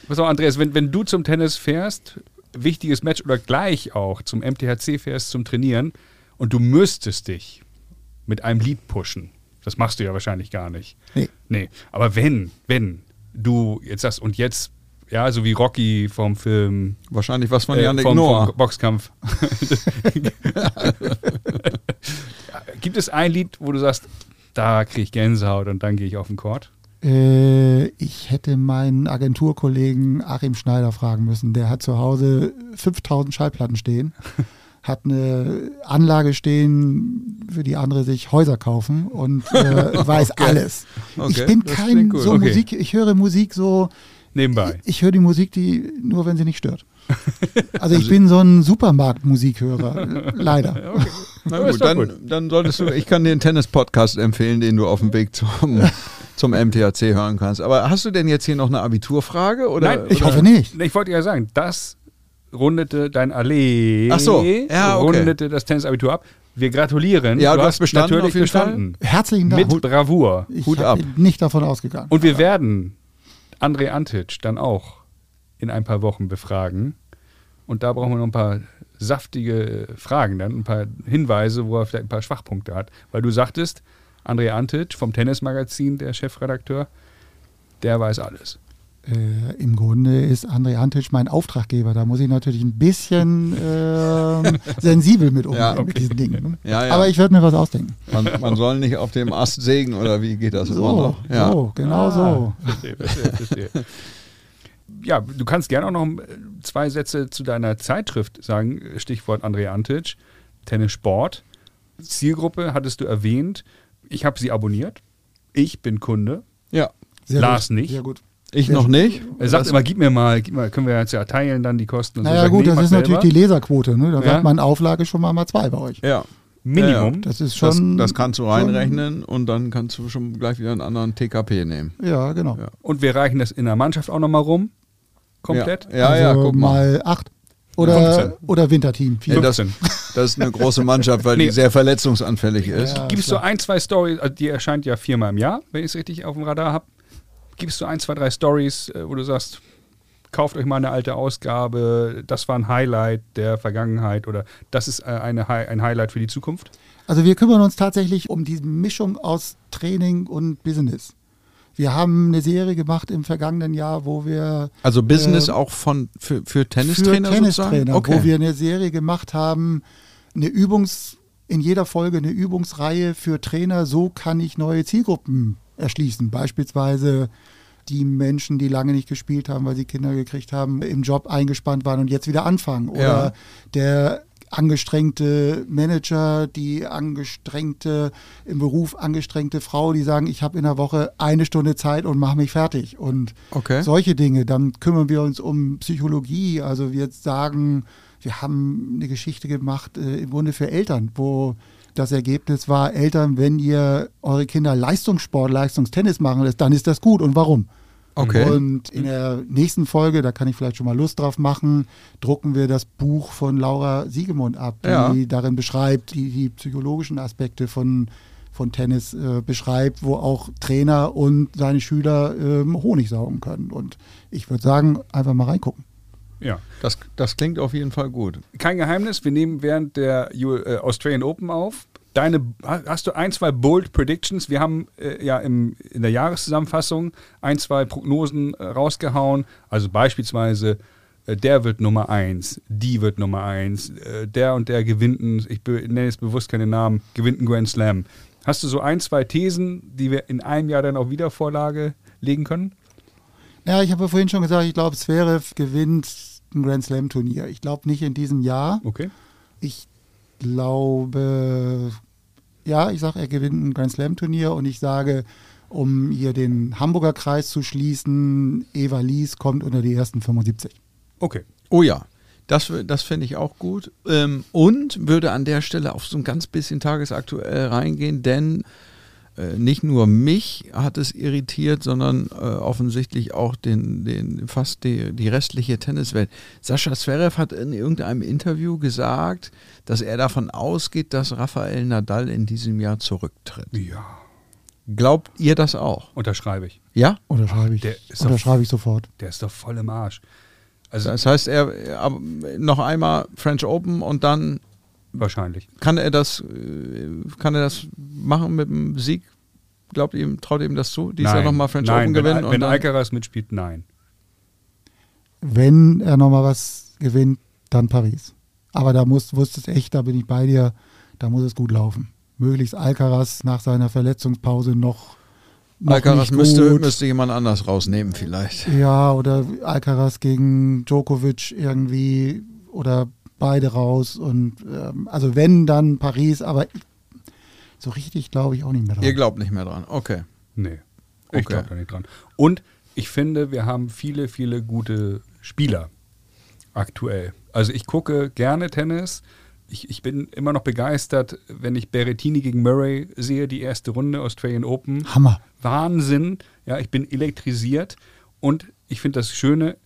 Pass auf, Andreas, wenn, wenn du zum Tennis fährst, wichtiges Match oder gleich auch zum MTHC fährst zum Trainieren und du müsstest dich mit einem Lied pushen. Das machst du ja wahrscheinlich gar nicht. Nee. Nee, aber wenn, wenn du jetzt sagst, und jetzt, ja, so wie Rocky vom Film, Wahrscheinlich was von äh, Janik vom, Noah. vom Boxkampf. *laughs* *laughs* Gibt es ein Lied, wo du sagst, da kriege ich Gänsehaut und dann gehe ich auf den Court? Äh, ich hätte meinen Agenturkollegen Achim Schneider fragen müssen. Der hat zu Hause 5000 Schallplatten stehen, *laughs* hat eine Anlage stehen, für die andere sich Häuser kaufen und äh, *laughs* weiß alles. Okay, ich bin das kein so Okay. Musik, ich höre Musik so, Nebenbei. ich höre die Musik, die nur wenn sie nicht stört. *laughs* Also ich bin so ein Supermarkt-Musikhörer, leider. *laughs* Na Aber ist gut, dann, gut. dann solltest du, ich kann dir einen Tennis-Podcast empfehlen, den du auf dem Weg zum, zum MTHC hören kannst. Aber hast du denn jetzt hier noch eine Abiturfrage? Oder, Nein, Ich oder? hoffe nicht. Ich wollte ja sagen, das rundete dein Allee, Ach so, ja, okay. rundete das Tennisabitur ab. Wir gratulieren. Ja, du hast bestanden natürlich auf jeden bestanden. Herzlichen Dank. Mit Bravour. ich Hut ab. bin nicht davon ausgegangen. Und wir werden André Antic dann auch in ein paar Wochen befragen. Und da brauchen wir noch ein paar saftige Fragen, dann ein paar Hinweise, wo er vielleicht ein paar Schwachpunkte hat. Weil du sagtest, André Antic vom Tennismagazin, der Chefredakteur, der weiß alles. Äh, Im Grunde ist André Antic mein Auftraggeber. Da muss ich natürlich ein bisschen ähm, *laughs* sensibel mit umgehen, Ja, mit okay. diesen Dingen. ne? Ja, ja. Aber ich würde mir was ausdenken. Man, man soll nicht auf dem Ast sägen oder wie geht das So, so genau so. Verstehe, verstehe, verstehe. Ja, du kannst gerne auch noch äh, zwei Sätze zu deiner Zeitschrift sagen. Stichwort Andrea Antic, Tennis Sport. Zielgruppe hattest du erwähnt. Ich habe sie abonniert. Ich bin Kunde. ja. Sehr Lars gut. nicht. Sehr gut. Ich noch nicht. Er sagt Das- immer, gib mir mal, gib mal, können wir jetzt ja teilen, dann die Kosten. Und so. Naja Sag, gut, nee, das ist natürlich die Leserquote. Ne? Da Ja. sagt man Auflage schon mal mal zwei bei euch. Ja. Minimum. Das ist Das, schon. das kannst du reinrechnen und dann kannst du schon gleich wieder einen anderen TKP nehmen. Ja, genau. Ja. Und wir reichen das in der Mannschaft auch nochmal rum. Komplett. Ja, ja, ja also guck mal. mal acht. Oder, 15. oder Winterteam. Nee, das, 15. das ist eine große Mannschaft, weil Nee. die sehr verletzungsanfällig ist. Ja. Gibst du klar. ein, zwei Stories, also die erscheint ja viermal im Jahr, wenn ich es richtig auf dem Radar habe. Gibst du ein, zwei, drei Stories, äh, wo du sagst, kauft euch mal eine alte Ausgabe, das war ein Highlight der Vergangenheit oder das ist äh, eine, ein Highlight für die Zukunft? Also wir kümmern uns tatsächlich um die Mischung aus Training und Business. Wir haben eine Serie gemacht im vergangenen Jahr, wo wir Also Business Äh, auch von für, für Tennistrainer für sozusagen? Tennistrainer, Okay. wo wir eine Serie gemacht haben, eine Übungs, in jeder Folge eine Übungsreihe für Trainer, so kann ich neue Zielgruppen erschließen. Beispielsweise die Menschen, die lange nicht gespielt haben, weil sie Kinder gekriegt haben, im Job eingespannt waren und jetzt wieder anfangen. Oder Ja. der angestrengte Manager, die angestrengte, im Beruf angestrengte Frau, die sagen, ich habe in der Woche eine Stunde Zeit und mache mich fertig. Und Okay. solche Dinge. Dann kümmern wir uns um Psychologie. Also wir sagen, wir haben eine Geschichte gemacht, äh, im Grunde für Eltern, wo das Ergebnis war, Eltern, wenn ihr eure Kinder Leistungssport, Leistungstennis machen lässt, dann ist das gut. Und warum? Okay. Und in der nächsten Folge, da kann ich vielleicht schon mal Lust drauf machen, drucken wir das Buch von Laura Siegemund ab, die Ja. darin beschreibt, die, die psychologischen Aspekte von, von Tennis äh, beschreibt, wo auch Trainer und seine Schüler ähm, Honig saugen können. Und ich würde sagen, einfach mal reingucken. Ja. Das, das klingt auf jeden Fall gut. Kein Geheimnis, wir nehmen während der äh, Australian Open auf. deine, hast du ein, zwei Bold Predictions? Wir haben äh, ja im, in der Jahreszusammenfassung ein, zwei Prognosen äh, rausgehauen. Also beispielsweise, äh, der wird Nummer eins, die wird Nummer eins, äh, der und der gewinnt, einen, ich nenne jetzt bewusst keine Namen, gewinnt einen Grand Slam. Hast du so ein, zwei Thesen, die wir in einem Jahr dann auf Wiedervorlage legen können? Ja, ich habe vorhin schon gesagt, ich glaube, Zverev gewinnt ein Grand Slam Turnier. Ich glaube nicht in diesem Jahr. Okay. Ich glaube, ja, ich sage, er gewinnt ein Grand Slam Turnier und ich sage, um hier den Hamburger Kreis zu schließen, Eva Lies kommt unter die ersten 75. Okay. Oh ja, das, das fände ich auch gut. Ähm, und würde an der Stelle auf so ein ganz bisschen tagesaktuell reingehen, denn nicht nur mich hat es irritiert, sondern äh, offensichtlich auch den, den fast die, die restliche Tenniswelt. Sascha Zverev hat in irgendeinem Interview gesagt, dass er davon ausgeht, dass Rafael Nadal in diesem Jahr zurücktritt. Ja. Glaubt ihr das auch? Unterschreibe ich. Ja? Unterschreibe ich. Der ist doch- Unterschreibe ich sofort. Der ist doch voll im Arsch. Also Das heißt, er noch einmal French Open und dann wahrscheinlich. kann er das, äh, kann er das machen mit dem Sieg? Glaubt ihm, traut ihm das zu? Dieses Jahr nochmal French nein, Open wenn, gewinnen? Wenn dann, Alcaraz mitspielt, nein. Wenn er nochmal was gewinnt, dann Paris. Aber da muss, wusste es echt, da bin ich bei dir, da muss es gut laufen. Möglichst Alcaraz nach seiner Verletzungspause noch. noch Alcaraz nicht müsste, gut. müsste jemand anders rausnehmen vielleicht. Ja, oder Alcaraz gegen Djokovic irgendwie oder beide raus. Und ähm, also wenn, dann Paris, aber so richtig glaube ich auch nicht mehr dran. Ihr glaubt nicht mehr dran. Okay. Nee. Ich Okay. glaube da nicht dran. Und ich finde, wir haben viele, viele gute Spieler aktuell. Also ich gucke gerne Tennis. Ich, ich bin immer noch begeistert, wenn ich Berrettini gegen Murray sehe, die erste Runde Australian Open. Hammer. Wahnsinn. Ja, ich bin elektrisiert. Und ich finde das Schöne,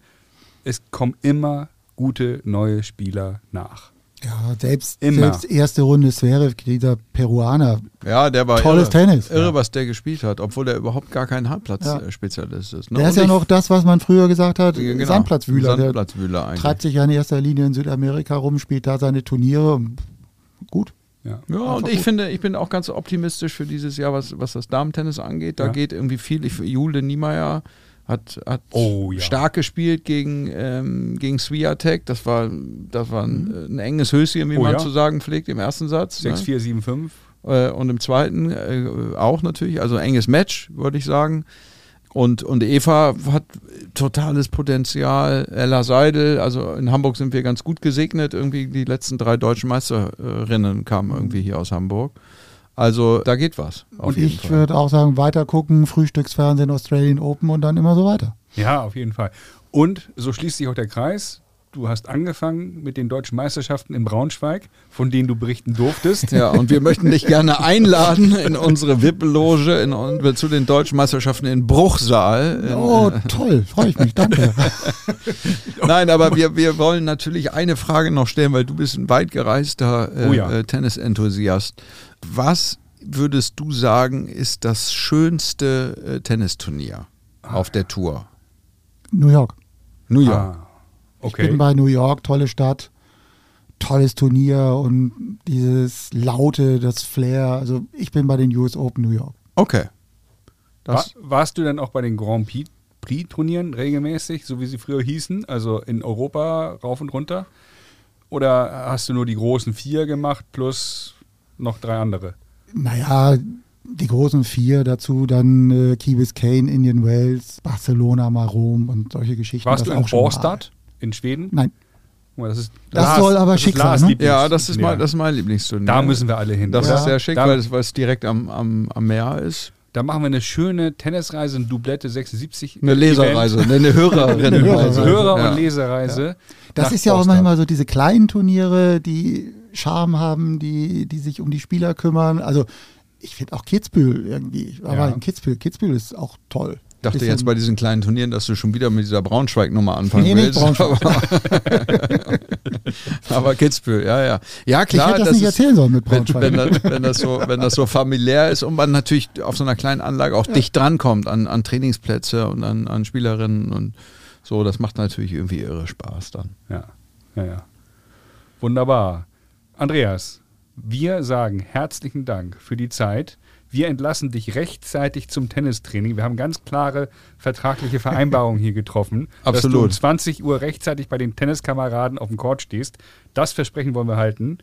es kommen immer gute neue Spieler nach. Ja, selbst, Immer. selbst erste Runde Zverev, dieser Peruaner. Ja, der war Tolles irre. Tennis. Irre, Ja. was der gespielt hat, obwohl der überhaupt gar kein Ja. Halbplatz-Spezialist ist. Ne? Der Und ist ja noch das, was man früher gesagt hat, Genau. Sandplatzwühler. Der Sandplatzwühler eigentlich. treibt sich ja in erster Linie in Südamerika rum, spielt da seine Turniere. Gut. Ja. Ja, und ich gut. finde, ich bin auch ganz optimistisch für dieses Jahr, was, was das Damentennis angeht. Da Ja. geht irgendwie viel. Ich, Jule Niemeyer hat, hat Oh, ja. stark gespielt gegen, ähm, gegen Swiatek. Das war, das war Mhm. ein, ein enges Höschen, wie Oh, man ja. zu sagen pflegt, im ersten Satz. 6, ne? 4, 7, 5. Äh, und im zweiten äh, auch natürlich. Also enges Match, würde ich sagen. Und, und Eva hat totales Potenzial. Ella Seidel, also in Hamburg sind wir ganz gut gesegnet. Irgendwie die letzten drei deutschen Meisterinnen kamen irgendwie hier aus Hamburg. Also da geht was. Auf Und jeden ich würde auch sagen, weiter gucken, Frühstücksfernsehen, Australian Open und dann immer so weiter. Ja, auf jeden Fall. Und so schließt sich auch der Kreis. Du hast angefangen mit den deutschen Meisterschaften in Braunschweig, von denen du berichten durftest. Ja, und wir möchten dich gerne einladen in unsere VIP-Loge in, un- zu den deutschen Meisterschaften in Bruchsal. Oh, toll, freue ich mich, danke. *laughs* Nein, aber wir, wir wollen natürlich eine Frage noch stellen, weil du bist ein weit gereister äh, Oh ja. äh, Tennisenthusiast. Was würdest du sagen, ist das schönste äh, Tennisturnier auf der Tour? New York. New York. Ah, Ich okay. bin bei New York, tolle Stadt, tolles Turnier und dieses Laute, das Flair. Also ich bin bei den US Open New York. Okay. War, Das, warst du dann auch bei den Grand Prix- Prix-Turnieren regelmäßig, so wie sie früher hießen, also in Europa rauf und runter? Oder hast du nur die großen vier gemacht plus noch drei andere? Naja, die großen vier dazu, dann äh, Key Biscayne, Indian Wells, Barcelona, mal Rom und solche Geschichten. Warst das du auch in. Borstad in Schweden? Nein, mal, Das, ist Das soll aber das schick Lars sein, ne? Ja, das ist, Ja. mein, das ist mein Lieblingsturnier. Da müssen wir alle hin. Das oder? ist sehr schick, da, weil es, weil es direkt am, am, am Meer ist. da machen wir eine schöne Tennisreise, eine Doublette 76. Eine Leserreise, Event. eine, *laughs* eine Hörerinnenreise. Hörer- Ja. und Leserreise. das ist ja auch Borstad. manchmal so diese kleinen Turniere, die Charme haben, die, die sich um die Spieler kümmern. Also ich finde auch Kitzbühel irgendwie. Ich war Ja. Kitzbühel. Kitzbühel ist auch toll. Ich dachte Bisschen- jetzt bei diesen kleinen Turnieren, dass du schon wieder mit dieser Braunschweig-Nummer anfangen Nee, nicht willst. Aber, *laughs* aber Kitzbühel, ja, ja. Ja, Ich klar, hätte das, das nicht ist, erzählen sollen mit wenn, Braunschweig. wenn, das, wenn, das so, wenn das so familiär ist und man natürlich auf so einer kleinen Anlage auch dicht drankommt an, an Trainingsplätze und an, an Spielerinnen und so, das macht natürlich irgendwie irre Spaß dann. Ja, ja, ja. Wunderbar. Andreas, Wir sagen herzlichen Dank für die Zeit. Wir entlassen dich rechtzeitig zum Tennistraining. Wir haben ganz klare vertragliche Vereinbarungen hier getroffen, Absolut. *laughs* dass du um 20 Uhr rechtzeitig bei den Tenniskameraden auf dem Court stehst. Das Versprechen wollen wir halten.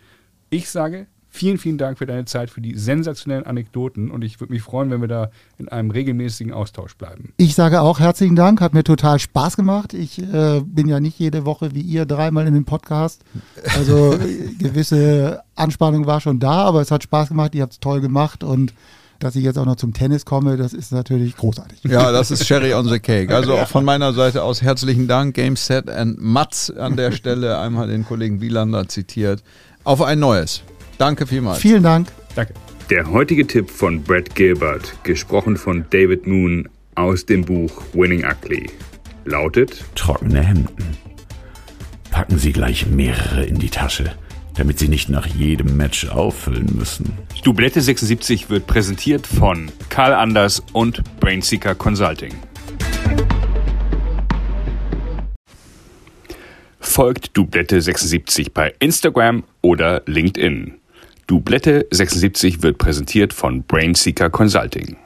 Ich sage vielen, vielen Dank für deine Zeit, für die sensationellen Anekdoten und ich würde mich freuen, wenn wir da in einem regelmäßigen Austausch bleiben. Ich sage auch herzlichen Dank, hat mir total Spaß gemacht. Ich äh, bin ja nicht jede Woche wie ihr dreimal in dem Podcast. Also *laughs* gewisse Anspannung war schon da, aber es hat Spaß gemacht, ihr habt es toll gemacht und dass ich jetzt auch noch zum Tennis komme, das ist natürlich großartig. Ja, das ist Cherry on the Cake. Also auch von meiner Seite aus herzlichen Dank. Game Set and Mats an der Stelle einmal den Kollegen Wielander zitiert. Auf ein neues. Danke vielmals. Vielen Dank. Danke. Der heutige Tipp von Brad Gilbert, gesprochen von David Moon aus dem Buch Winning Ugly, lautet: Trockene Hemden. Packen Sie gleich mehrere in die Tasche, damit Sie nicht nach jedem Match auffüllen müssen. Dublette 76 wird präsentiert von Karl Anders und Brainseeker Consulting. Folgt Dublette 76 bei Instagram oder LinkedIn. Dublette 76 wird präsentiert von Brainseeker Consulting.